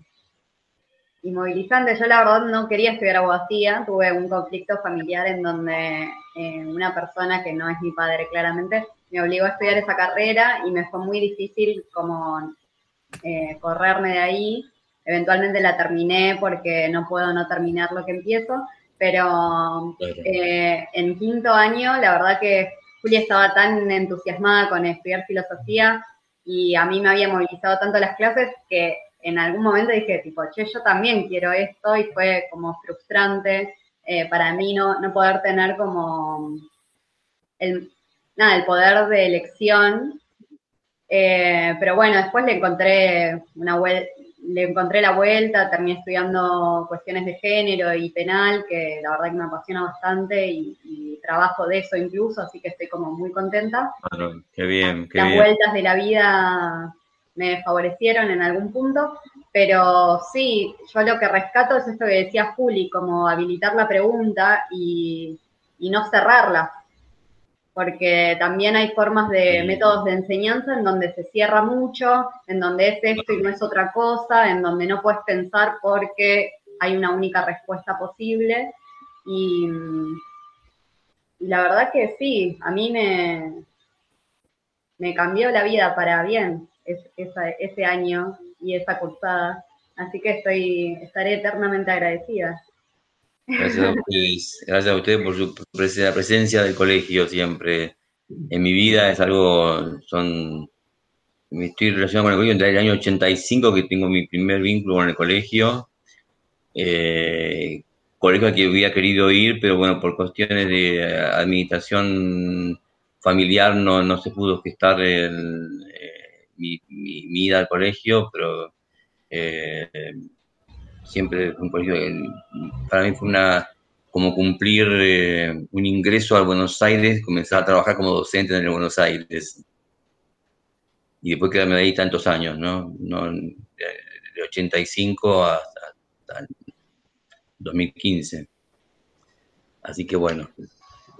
y movilizante. Yo la verdad no quería estudiar abogacía, tuve un conflicto familiar en donde eh, una persona que no es mi padre claramente me obligó a estudiar esa carrera y me fue muy difícil como eh, correrme de ahí. Eventualmente la terminé porque no puedo no terminar lo que empiezo, pero eh, en quinto año la verdad que Julia estaba tan entusiasmada con estudiar filosofía y a mí me había movilizado tanto las clases que en algún momento dije, tipo, che, yo también quiero esto y fue como frustrante eh, para mí no, no poder tener como el, nada, el poder de elección. Eh, pero bueno, después le encontré una le encontré la vuelta, terminé estudiando cuestiones de género y penal, que la verdad que me apasiona bastante y, trabajo de eso incluso, así que estoy como muy contenta. Bueno, qué bien, qué Las vueltas de la vida me favorecieron en algún punto, pero sí, yo lo que rescato es esto que decía Juli, como habilitar la pregunta y, y no cerrarla, porque también hay formas de métodos de enseñanza en donde se cierra mucho, en donde es esto y no es otra cosa, en donde no puedes pensar porque hay una única respuesta posible. Y, la verdad que sí, a mí me, me cambió la vida para bien ese año y esa cursada. Así que estoy, estaré eternamente agradecida. Gracias a [laughs] ustedes, gracias a ustedes por su presencia del colegio siempre. En mi vida es algo, son, me estoy relacionado con el colegio desde el año 85 que tengo mi primer vínculo con el colegio. Eh, colegio al que hubiera querido ir, pero bueno, por cuestiones de administración familiar no, no se pudo gestar el, mi, mi, ida al colegio, pero eh, siempre un colegio, para mí fue una, como cumplir eh, un ingreso a Buenos Aires, comenzar a trabajar como docente en Buenos Aires. Y después quedarme ahí tantos años, ¿no? no de 85 hasta, hasta 2015. Así que bueno.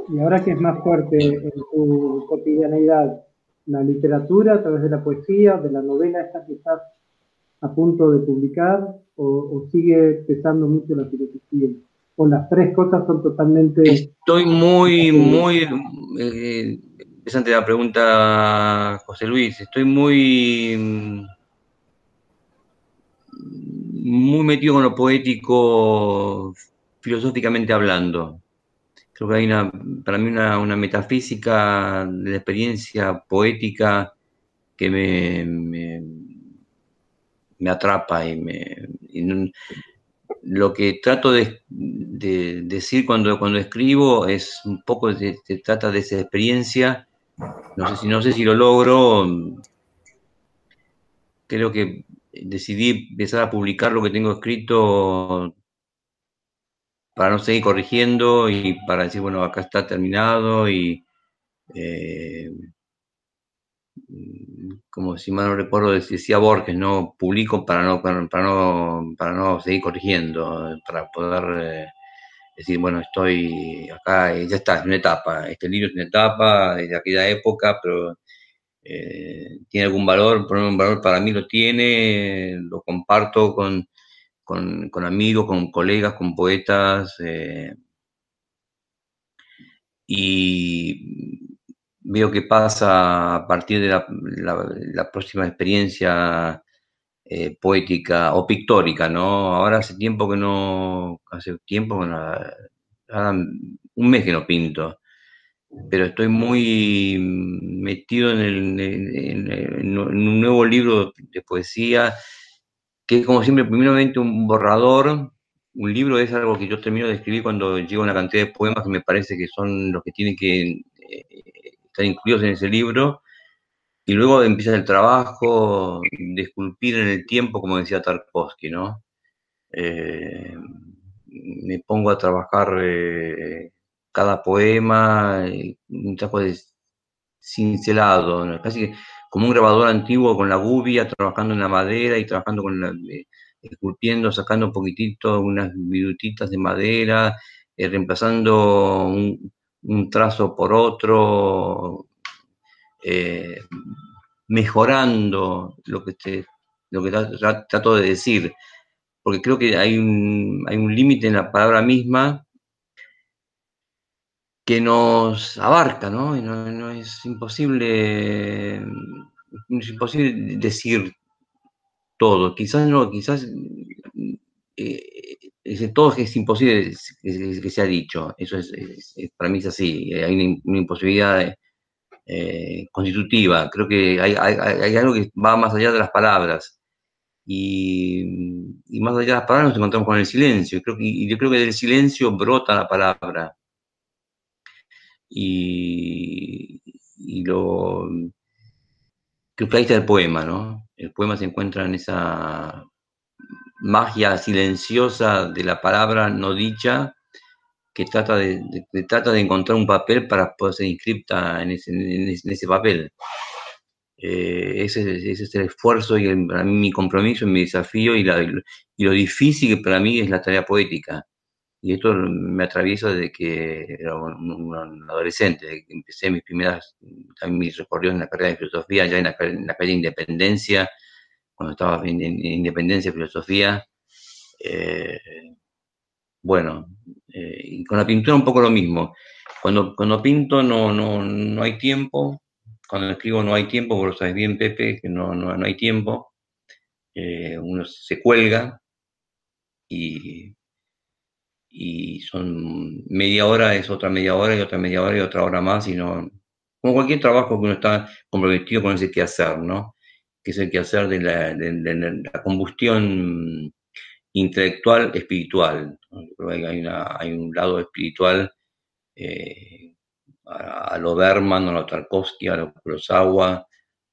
¿Y ahora qué es más fuerte en tu cotidianeidad? ¿La literatura a través de la poesía, de la novela esta que estás a punto de publicar o, sigue pesando mucho la filosofía? ¿O las tres cosas son totalmente... Estoy muy, muy... Eh, la pregunta, José Luis. Estoy muy... Muy metido con lo poético, filosóficamente hablando. Creo que hay una, para mí una, una metafísica de la experiencia poética que me, me atrapa y me... lo que trato de, decir cuando, cuando escribo es un poco, se, trata de esa experiencia, no sé, si, no sé si lo logro, creo que decidí empezar a publicar lo que tengo escrito para no seguir corrigiendo y para decir, bueno, acá está terminado y eh, como si mal no recuerdo, decía Borges, no publico para no, para, no, para no seguir corrigiendo, para poder eh, decir, bueno, estoy acá, y ya está, es una etapa, este libro es una etapa de aquella época, pero eh, tiene algún valor, por un valor para mí lo tiene, lo comparto con, con, amigos, con colegas, con poetas. Eh, y veo qué pasa a partir de la, próxima experiencia eh, poética o pictórica, ¿no? Ahora hace tiempo que no, hace tiempo, un mes que no pinto, pero estoy muy metido en, un nuevo libro de poesía, que es como siempre, primeramente un borrador, un libro es algo que yo termino de escribir cuando llego a una cantidad de poemas que me parece que son los que tienen que eh, están incluidos en ese libro, y luego empieza el trabajo de esculpir en el tiempo, como decía Tarkovsky, ¿no? Eh, me pongo a trabajar eh, cada poema, un trabajo de cincelado, casi como un grabador antiguo con la gubia, trabajando en la madera y trabajando con la, esculpiendo, sacando un poquitito, unas virutitas de madera, eh, reemplazando un, trazo por otro, eh, mejorando lo que, te, lo que trato de decir, porque creo que hay un, hay un límite en la palabra misma que nos abarca, ¿no? Y no, es imposible, es imposible decir todo. Quizás no, quizás eh, todo es imposible que, se ha dicho. Eso es, para mí es así. Hay una, imposibilidad eh, constitutiva. Creo que hay, algo que va más allá de las palabras. Y, más allá de las palabras nos encontramos con el silencio. Y yo creo que del silencio brota la palabra y, lo que ahí está el poema, ¿no? El poema se encuentra en esa magia silenciosa de la palabra no dicha que trata de, trata de encontrar un papel para poder ser inscripta en ese, papel. Eh, ese, es el esfuerzo y para mí mi compromiso, mi desafío y, y lo difícil que para mí es la tarea poética y esto me atraviesa desde que era un, adolescente, que empecé mis primeras, mis recorridos en la carrera de filosofía, ya en la, en la Independencia, cuando estaba en, Independencia de Filosofía. Eh, bueno, eh, con la pintura un poco lo mismo. Cuando, cuando pinto no, no, no hay tiempo, cuando escribo no hay tiempo, vos lo sabes bien, Pepe, que no, no, no hay tiempo. Eh, uno se cuelga y y son media hora, es otra media hora y otra media hora y otra hora más, y no, como cualquier trabajo que uno está comprometido con ese quehacer, ¿no? Que es el quehacer de la, de, la combustión intelectual espiritual. Hay, una, hay un lado espiritual eh, a, lo Berman, a lo Tarkovsky, a lo Kurosawa,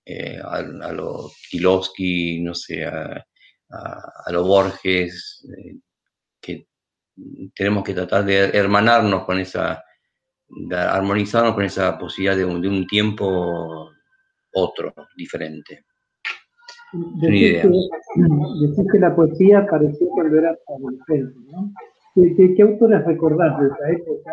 eh, a, lo Kilowski, no sé, a, a, lo Borges, eh, que tenemos que tratar de hermanarnos con esa, de armonizarnos con esa posibilidad de un, de un tiempo otro, diferente. Decís que, que, la poesía apareció cuando eras adolescente, ¿no? ¿Qué, qué, autores recordás de esa época?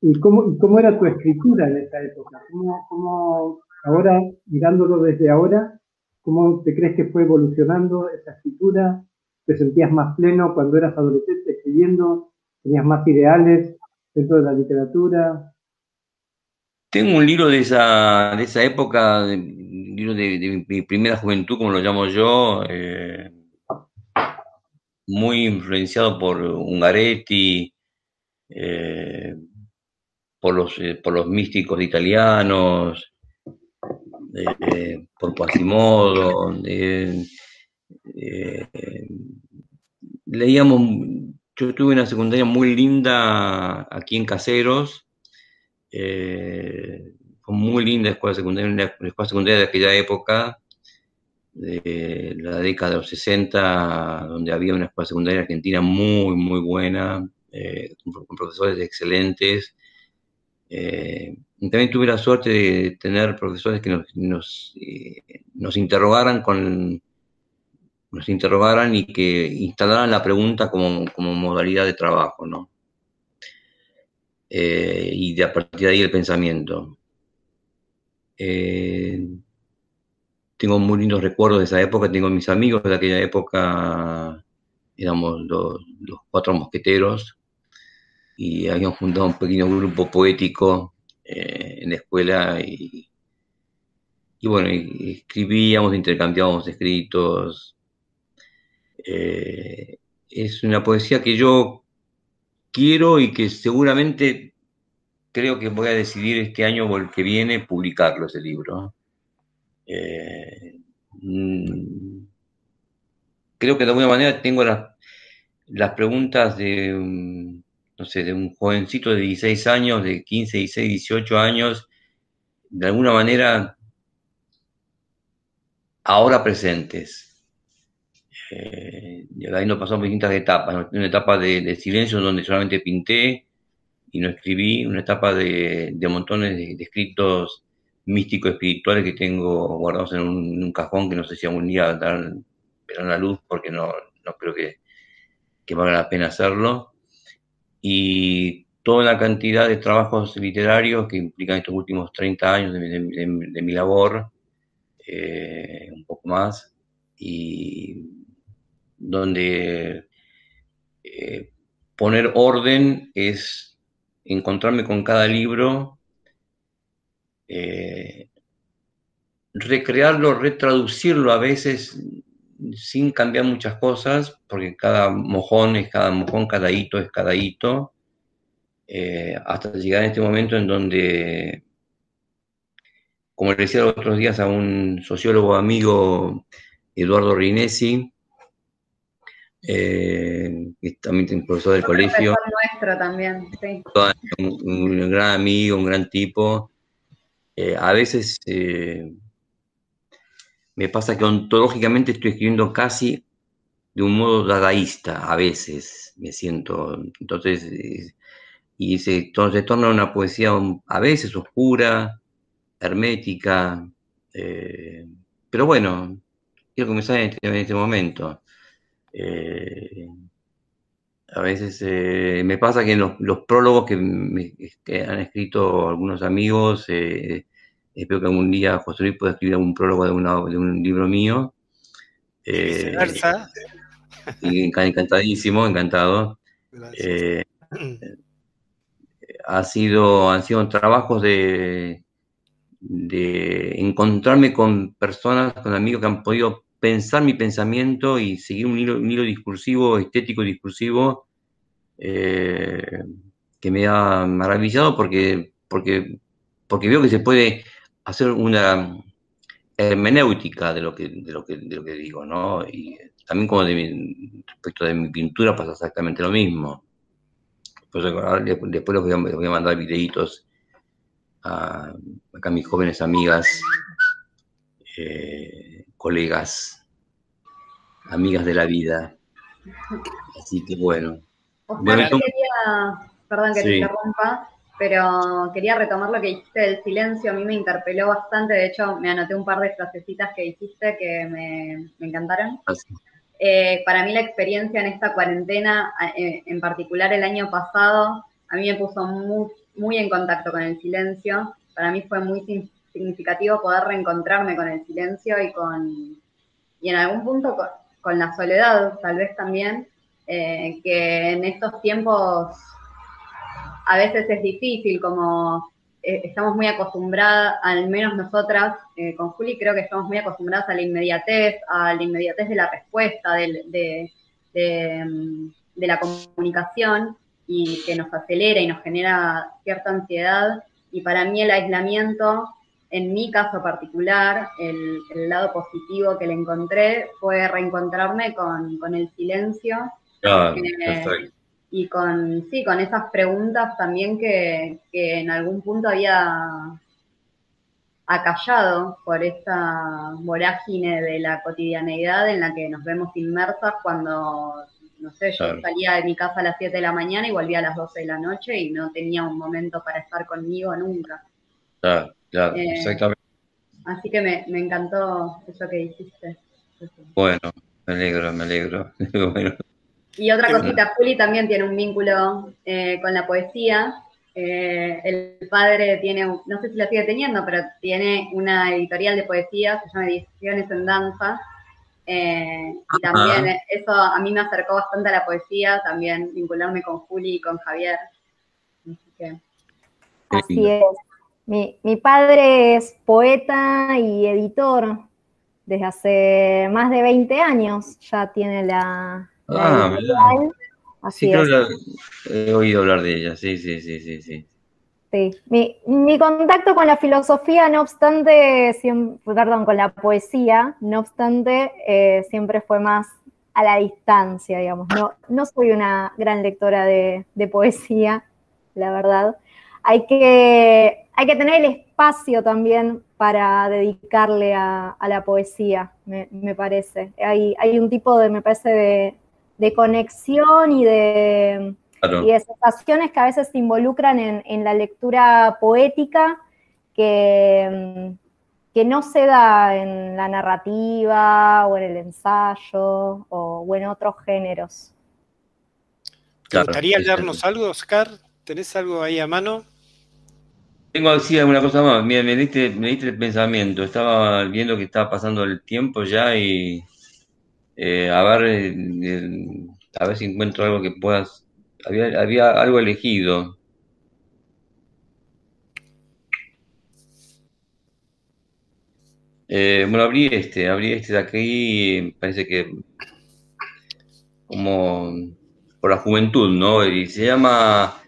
¿Y cómo, y cómo era tu escritura en esa época? ¿Cómo, ¿Cómo, ahora, mirándolo desde ahora, cómo te crees que fue evolucionando esa escritura? ¿Te sentías más pleno cuando eras adolescente escribiendo? ¿Tenías más ideales dentro de la literatura? Tengo un libro de esa, de esa época, un libro de, mi primera juventud, como lo llamo yo, eh, muy influenciado por Ungaretti, eh, por, los, eh, por los místicos italianos, por Quasimodo leíamos, yo tuve una secundaria muy linda aquí en Caseros, eh, fue muy linda escuela secundaria, una escuela secundaria de aquella época, de la década de los 60, donde había una escuela secundaria argentina muy, muy buena, eh, con, profesores excelentes. también tuve la suerte de tener profesores que nos, nos, nos interrogaran con nos interrogaran y que instalaran la pregunta como, modalidad de trabajo, ¿no? Eh, y de a partir de ahí el pensamiento. Eh, tengo muy lindos recuerdos de esa época, tengo mis amigos de aquella época, éramos los, cuatro mosqueteros y habíamos fundado un pequeño grupo poético eh, en la escuela y, y bueno, escribíamos, intercambiábamos escritos, eh, es una poesía que yo quiero y que seguramente creo que voy a decidir este año o el que viene publicarlo, ese libro. Eh, mm, creo que de alguna manera tengo las, las preguntas de, no sé, de un jovencito de 16 años, de 15, 16, 18 años, de alguna manera ahora presentes. Eh, ahí nos pasamos distintas etapas. Una etapa de, silencio donde solamente pinté y no escribí, una etapa de, montones de, escritos místicos espirituales que tengo guardados en un, cajón que no sé si algún día verán la luz porque no, no creo que, que valga la pena hacerlo. Y toda la cantidad de trabajos literarios que implican estos últimos 30 años de, mi labor, eh, un poco más, y donde eh, poner orden es encontrarme con cada libro, eh, recrearlo, retraducirlo a veces sin cambiar muchas cosas, porque cada mojón es cada mojón, cada hito es cada hito, eh, hasta llegar a este momento en donde, como le decía los otros días a un sociólogo amigo, Eduardo Rinesi, eh, que también es profesor del colegio. nuestro también, sí. Un, gran amigo, un gran tipo. Eh, a veces me pasa que ontológicamente estoy escribiendo casi de un modo dadaísta, a veces me siento. Entonces, y se, entonces, torna una poesía a veces oscura, hermética, eh, pero bueno, quiero comenzar en este, en este momento. Eh, a veces eh, me pasa que en los, prólogos que, me, han escrito algunos amigos, espero que algún día José Luis pueda escribir un prólogo de, de un libro mío. encantadísimo, encantado. Ha sido, han sido trabajos de, de encontrarme con personas, con amigos que han podido pensar mi pensamiento y seguir un hilo, discursivo, estético discursivo, eh, que me ha maravillado porque, porque, porque veo que se puede hacer una hermenéutica de lo que, de lo que, de lo que digo, ¿no? Y también como de respecto de mi pintura pasa exactamente lo mismo. Después, les voy, a, mandar videitos a, mis jóvenes amigas, eh, colegas, amigas de la vida. Así que bueno. perdón que te interrumpa, pero quería retomar lo que dijiste del silencio. A mí me interpeló bastante. De hecho, me anoté un par de frasecitas que dijiste que me, encantaron. Ah, eh, para mí la experiencia en esta cuarentena, eh, en particular el año pasado, a mí me puso muy, en contacto con el silencio. Para mí fue muy significativo poder reencontrarme con el silencio y con y en algún punto con, la soledad, tal vez también, eh, que en estos tiempos a veces es difícil, como eh, estamos muy acostumbradas, al menos nosotras, eh, con Juli creo que estamos muy acostumbradas a la inmediatez, a la inmediatez de la respuesta, de, mm, de, la comunicación y que nos acelera y nos genera cierta ansiedad. Y para mí el aislamiento, en mi caso particular, el, lado positivo que le encontré fue reencontrarme con, con el silencio. Ah, eh, y con, sí, con esas preguntas también que, en algún punto había acallado por esta vorágine de la cotidianeidad en la que nos vemos inmersas cuando, no sé, yo salía de mi casa a las 7 de la mañana y volvía a las 12 de la noche y no tenía un momento para estar conmigo nunca. Claro, claro, eh, exactamente. Así que me, me encantó eso que dijiste. Bueno, me alegro, me alegro. [laughs] bueno. Y otra cosita, Juli también tiene un vínculo eh, con la poesía. Eh, el padre tiene, no sé si la sigue teniendo, pero tiene una editorial de poesía, se llama Ediciones en Danza. Eh, y también eso a mí me acercó bastante a la poesía, también vincularme con Juli y con Javier. Así, es. Mi, mi padre es poeta y editor desde hace más de 20 años, ya tiene la, Ah, sí, creo he oído hablar de ella, sí, sí, sí, sí, sí. Sí, mi, contacto con la filosofía, no obstante, siempre, perdón, con la poesía, no obstante, eh, siempre fue más a la distancia, digamos. No, no soy una gran lectora de, poesía, la verdad. Hay que, hay que tener el espacio también para dedicarle a, la poesía, me, parece. Hay, hay un tipo de, me parece, de, de conexión y de, sensaciones que a veces se involucran en, la lectura poética que, que no se da en la narrativa o en el ensayo o, en otros géneros. ¿Te gustaría leernos algo, Oscar? ¿Tenés algo ahí a mano? Tengo así alguna cosa más. Mira, me diste, me diste el pensamiento. Estaba viendo que estaba pasando el tiempo ya y eh, a ver, a ver si encuentro algo que puedas. Había, había algo elegido. Eh, bueno, abrí este, abrí este de aquí, parece que como por la juventud, ¿no? Y se llama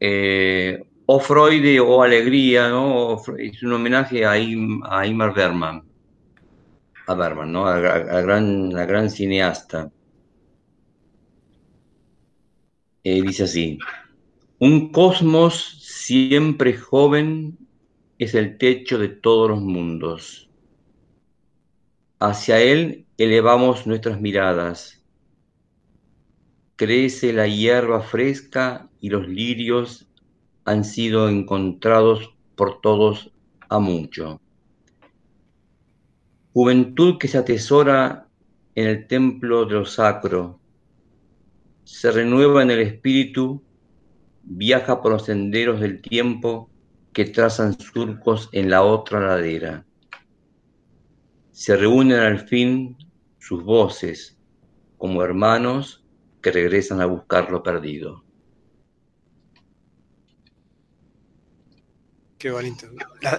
eh, O Freud o Alegría, ¿no? Es un homenaje a, a Imar Berman, a Berman, ¿no? A, gran, la gran cineasta. Eh, dice así, un cosmos siempre joven es el techo de todos los mundos Hacia Él elevamos nuestras miradas. Crece la hierba fresca y los lirios han sido encontrados por todos a mucho. Juventud que se atesora en el templo de lo sacro, se renueva en el espíritu, viaja por los senderos del tiempo que trazan surcos en la otra ladera se reúnen al fin sus voces como hermanos que regresan a buscar lo perdido. Qué bonito.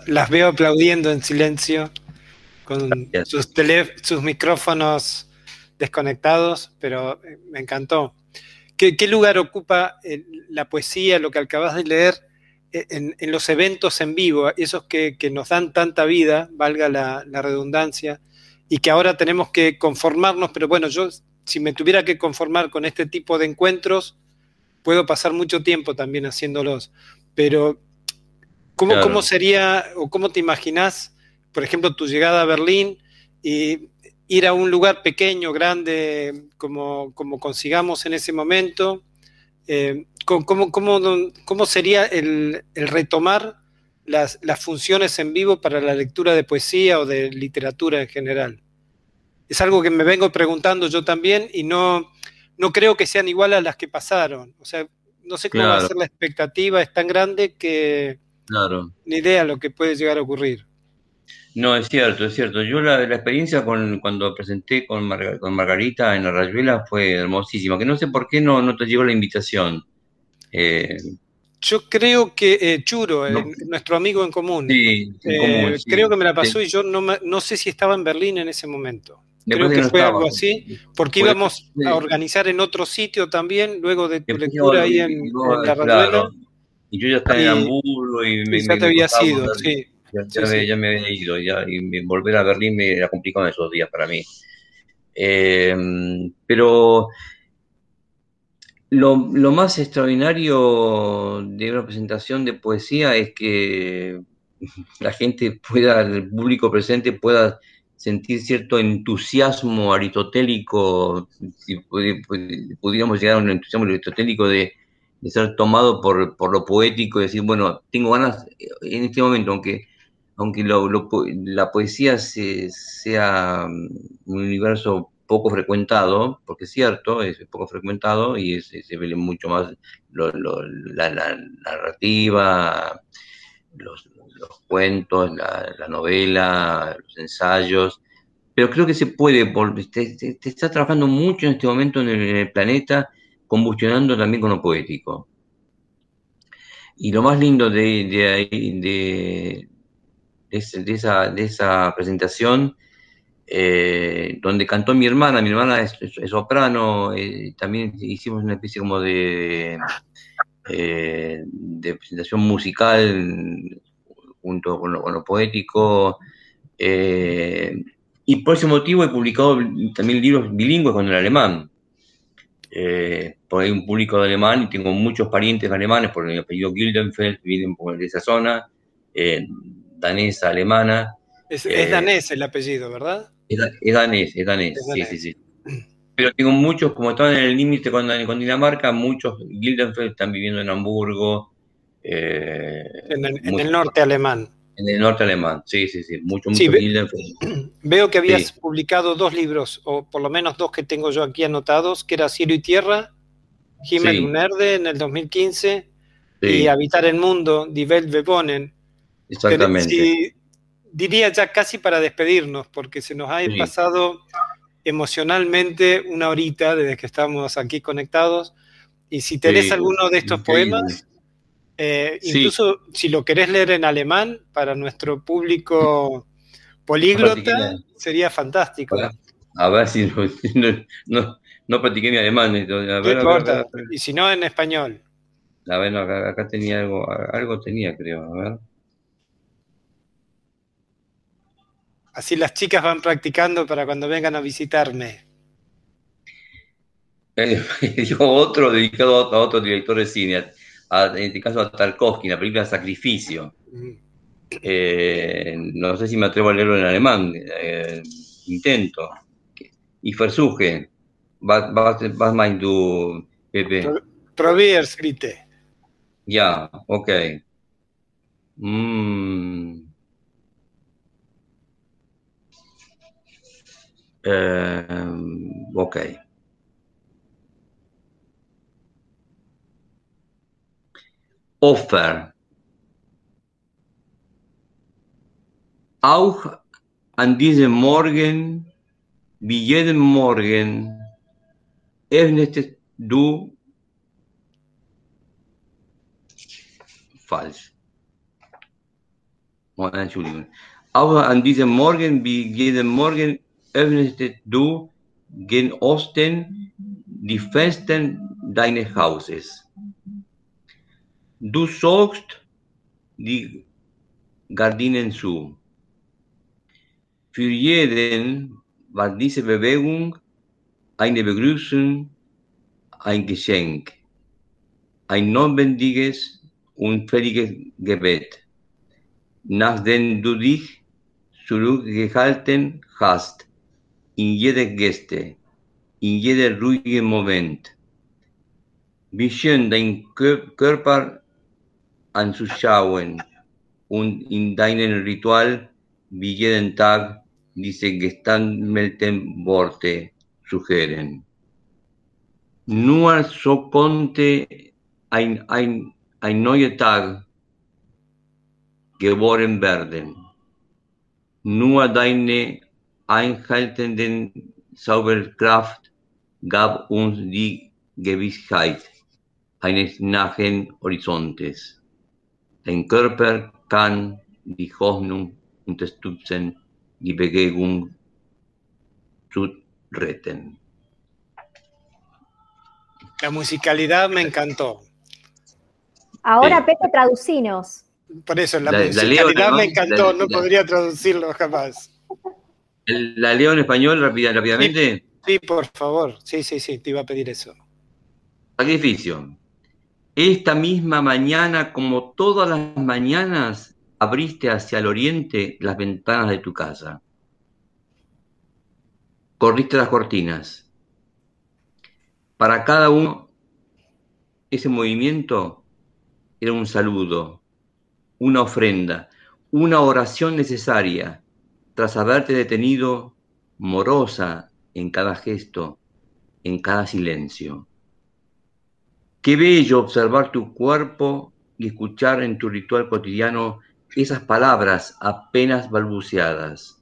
las veo aplaudiendo en silencio con sus, sus micrófonos desconectados, pero eh, me encantó. ¿Qué, lugar ocupa eh, la poesía, lo que acabas de leer, eh, en, los eventos en vivo, esos que, nos dan tanta vida, valga la, redundancia, y que ahora tenemos que conformarnos, pero bueno, yo si me tuviera que conformar con este tipo de encuentros, puedo pasar mucho tiempo también haciéndolos, pero ¿cómo, ¿cómo sería o cómo te imaginas, por ejemplo, tu llegada a Berlín y ir a un lugar pequeño, grande, como, como consigamos en ese momento? Eh, ¿cómo, cómo, sería el, retomar las, funciones en vivo para la lectura de poesía o de literatura en general? Es algo que me vengo preguntando yo también y no, no creo que sean iguales a las que pasaron. O sea, no sé cómo va a ser la expectativa, es tan grande que claro. ni idea lo que puede llegar a ocurrir. No, es cierto, es cierto. Yo la, la experiencia con, cuando presenté con, con Margarita en la Rayuela fue hermosísima, que no sé por qué no, no te llegó la invitación. Eh, yo creo que eh, Churo, eh, nuestro amigo en común, creo que me la pasó y yo no, no sé si estaba en Berlín en ese momento. creo que, fue algo así, porque íbamos a organizar en otro sitio también, luego de tu lectura ahí en, la Rayuela. Y yo ya estaba en Hamburgo y, me, ya te había ido, sí. Ya, me, había ido, ya, y volver a Berlín me era complicado en esos días para mí. Eh, pero lo, más extraordinario de una presentación de poesía es que [laughs] la gente pueda, el público presente pueda sentir cierto entusiasmo aristotélico, si pudiéramos llegar a un entusiasmo aristotélico de, ser tomado por, por, lo poético y decir, bueno, tengo ganas en este momento, aunque aunque la poesía sea mm, un universo poco frecuentado, porque es cierto, es poco frecuentado y se ve mucho más la, narrativa, los, cuentos, la, novela, los ensayos, pero creo que se puede, te, te, está trabajando mucho en este momento en el, planeta, combustionando también con lo poético. Y lo más lindo de, de, de, esa, de esa presentación, eh, donde cantó mi hermana, mi hermana es, soprano, eh, también hicimos una especie como de, eh, de presentación musical junto con lo, poético. y por ese motivo he publicado también libros bilingües con el alemán. Porque hay un público de alemán y tengo muchos parientes alemanes por el apellido Gildenfeld, viven por esa zona danesa, alemana. Es, eh, danés el apellido, ¿verdad? Es, danés, es danés, sí, sí, sí. Pero tengo muchos, como estaban en el límite con, con, Dinamarca, muchos Gildenfeld están viviendo en Hamburgo. Eh, en, el, norte alemán. En el norte alemán, sí, sí, sí, mucho, mucho [clears throat] Veo que habías publicado dos libros, o por lo menos dos que tengo yo aquí anotados, que era Cielo y Tierra, Himmel sí. en el 2015 y Habitar el Mundo, Die Welt. Exactamente. diría ya casi para despedirnos, porque se nos ha pasado emocionalmente una horita desde que estamos aquí conectados. Y si tenés alguno de estos poemas, eh, incluso si lo querés leer en alemán para nuestro público políglota, sería fantástico. a ver si no, no, practiqué mi alemán. y si no, en español. A ver, acá, tenía algo, algo tenía, creo. A ver. Así las chicas van practicando para cuando vengan a visitarme. Eh, [laughs] otro dedicado a otro director de cine en este caso a Tarkovsky, la película Sacrificio. Eh, no sé si me atrevo a leerlo en alemán, eh, intento. Y Versuche, was, was, meinst du, Pepe? Probier, grite. Ya, ok. Mm. Eh, ok. Offer. Auch an diesem Morgen, wie jeden Morgen, öffnetest du falsch. Oh, Entschuldigung. Auch an diesem Morgen, wie jeden Morgen, öffnetest du gen Osten die Fenster deines Hauses. Du sorgst die Gardinen zu. Für jeden war diese Bewegung eine Begrüßung, ein Geschenk, ein notwendiges und fähiges Gebet, nachdem du dich zurückgehalten hast, in jeder Geste, in jeder ruhigen Moment. Wie schön dein Körper anzuschauen und in deinem Ritual wie jeden Tag diese gestammelten Worte suggeren. Nur so konnte ein, ein, ein neuer Tag geboren werden. Nur deine einhaltenden Zauberkraft gab uns die Gewissheit eines nahen Horizontes. Dein Körper kann die Hoffnung unterstützen, die Bewegung zu retten. La musicalidad me encantó. Ahora, Pepe, traducinos. Por eso, la, musicalidad me encantó, no podría traducirlo jamás. ¿La leo en español rápidamente? Sí, por favor. Sí, sí, sí, te iba a pedir eso. Sacrificio. Esta misma mañana, como todas las mañanas, abriste hacia el oriente las ventanas de tu casa. Corriste las cortinas. Para cada uno, ese movimiento era un saludo, una ofrenda, una oración necesaria tras haberte detenido morosa en cada gesto, en cada silencio. Qué bello observar tu cuerpo y escuchar en tu ritual cotidiano esas palabras apenas balbuceadas.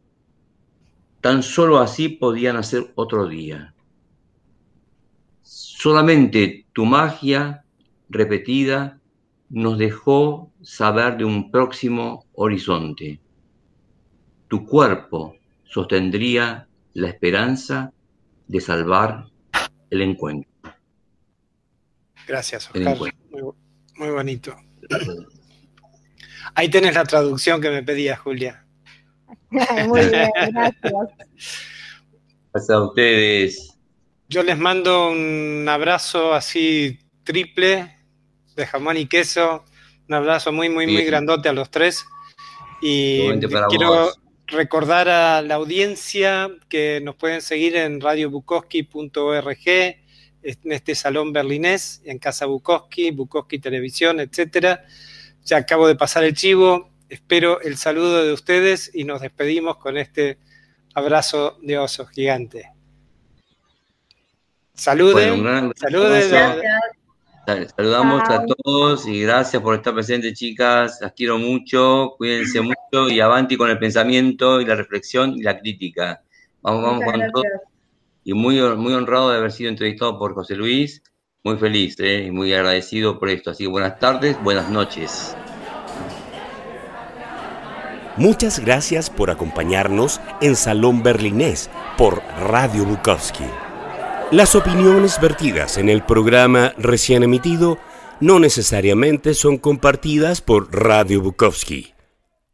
Tan solo así podían hacer otro día. Solamente tu magia repetida nos dejó saber de un próximo horizonte. Tu cuerpo sostendría la esperanza de salvar el encuentro. Gracias, Oscar. Muy, bonito. Ahí tenés la traducción que me pedía, Julia. [laughs] muy bien, gracias. Gracias a ustedes. Yo les mando un abrazo así triple de jamón y queso. Un abrazo muy, muy, muy grandote a los tres. Y quiero recordar a la audiencia que nos pueden seguir en radiobukoski.org en este salón berlinés, en Casa Bukowski, Bukowski Televisión, etcétera. Ya acabo de pasar el chivo. espero el saludo de ustedes y nos despedimos con este abrazo de oso gigante. Saluden. saluden. Saludamos a todos y gracias por estar presentes, chicas. Las quiero mucho, cuídense mucho y avanti con el pensamiento y la reflexión y la crítica. Vamos, vamos con todo. Y muy, muy honrado de haber sido entrevistado por José Luis. Muy feliz ¿eh? y muy agradecido por esto. Así que buenas tardes, buenas noches. Muchas gracias por acompañarnos en Salón Berlinés por Radio Bukowski. Las opiniones vertidas en el programa recién emitido no necesariamente son compartidas por Radio Bukowski.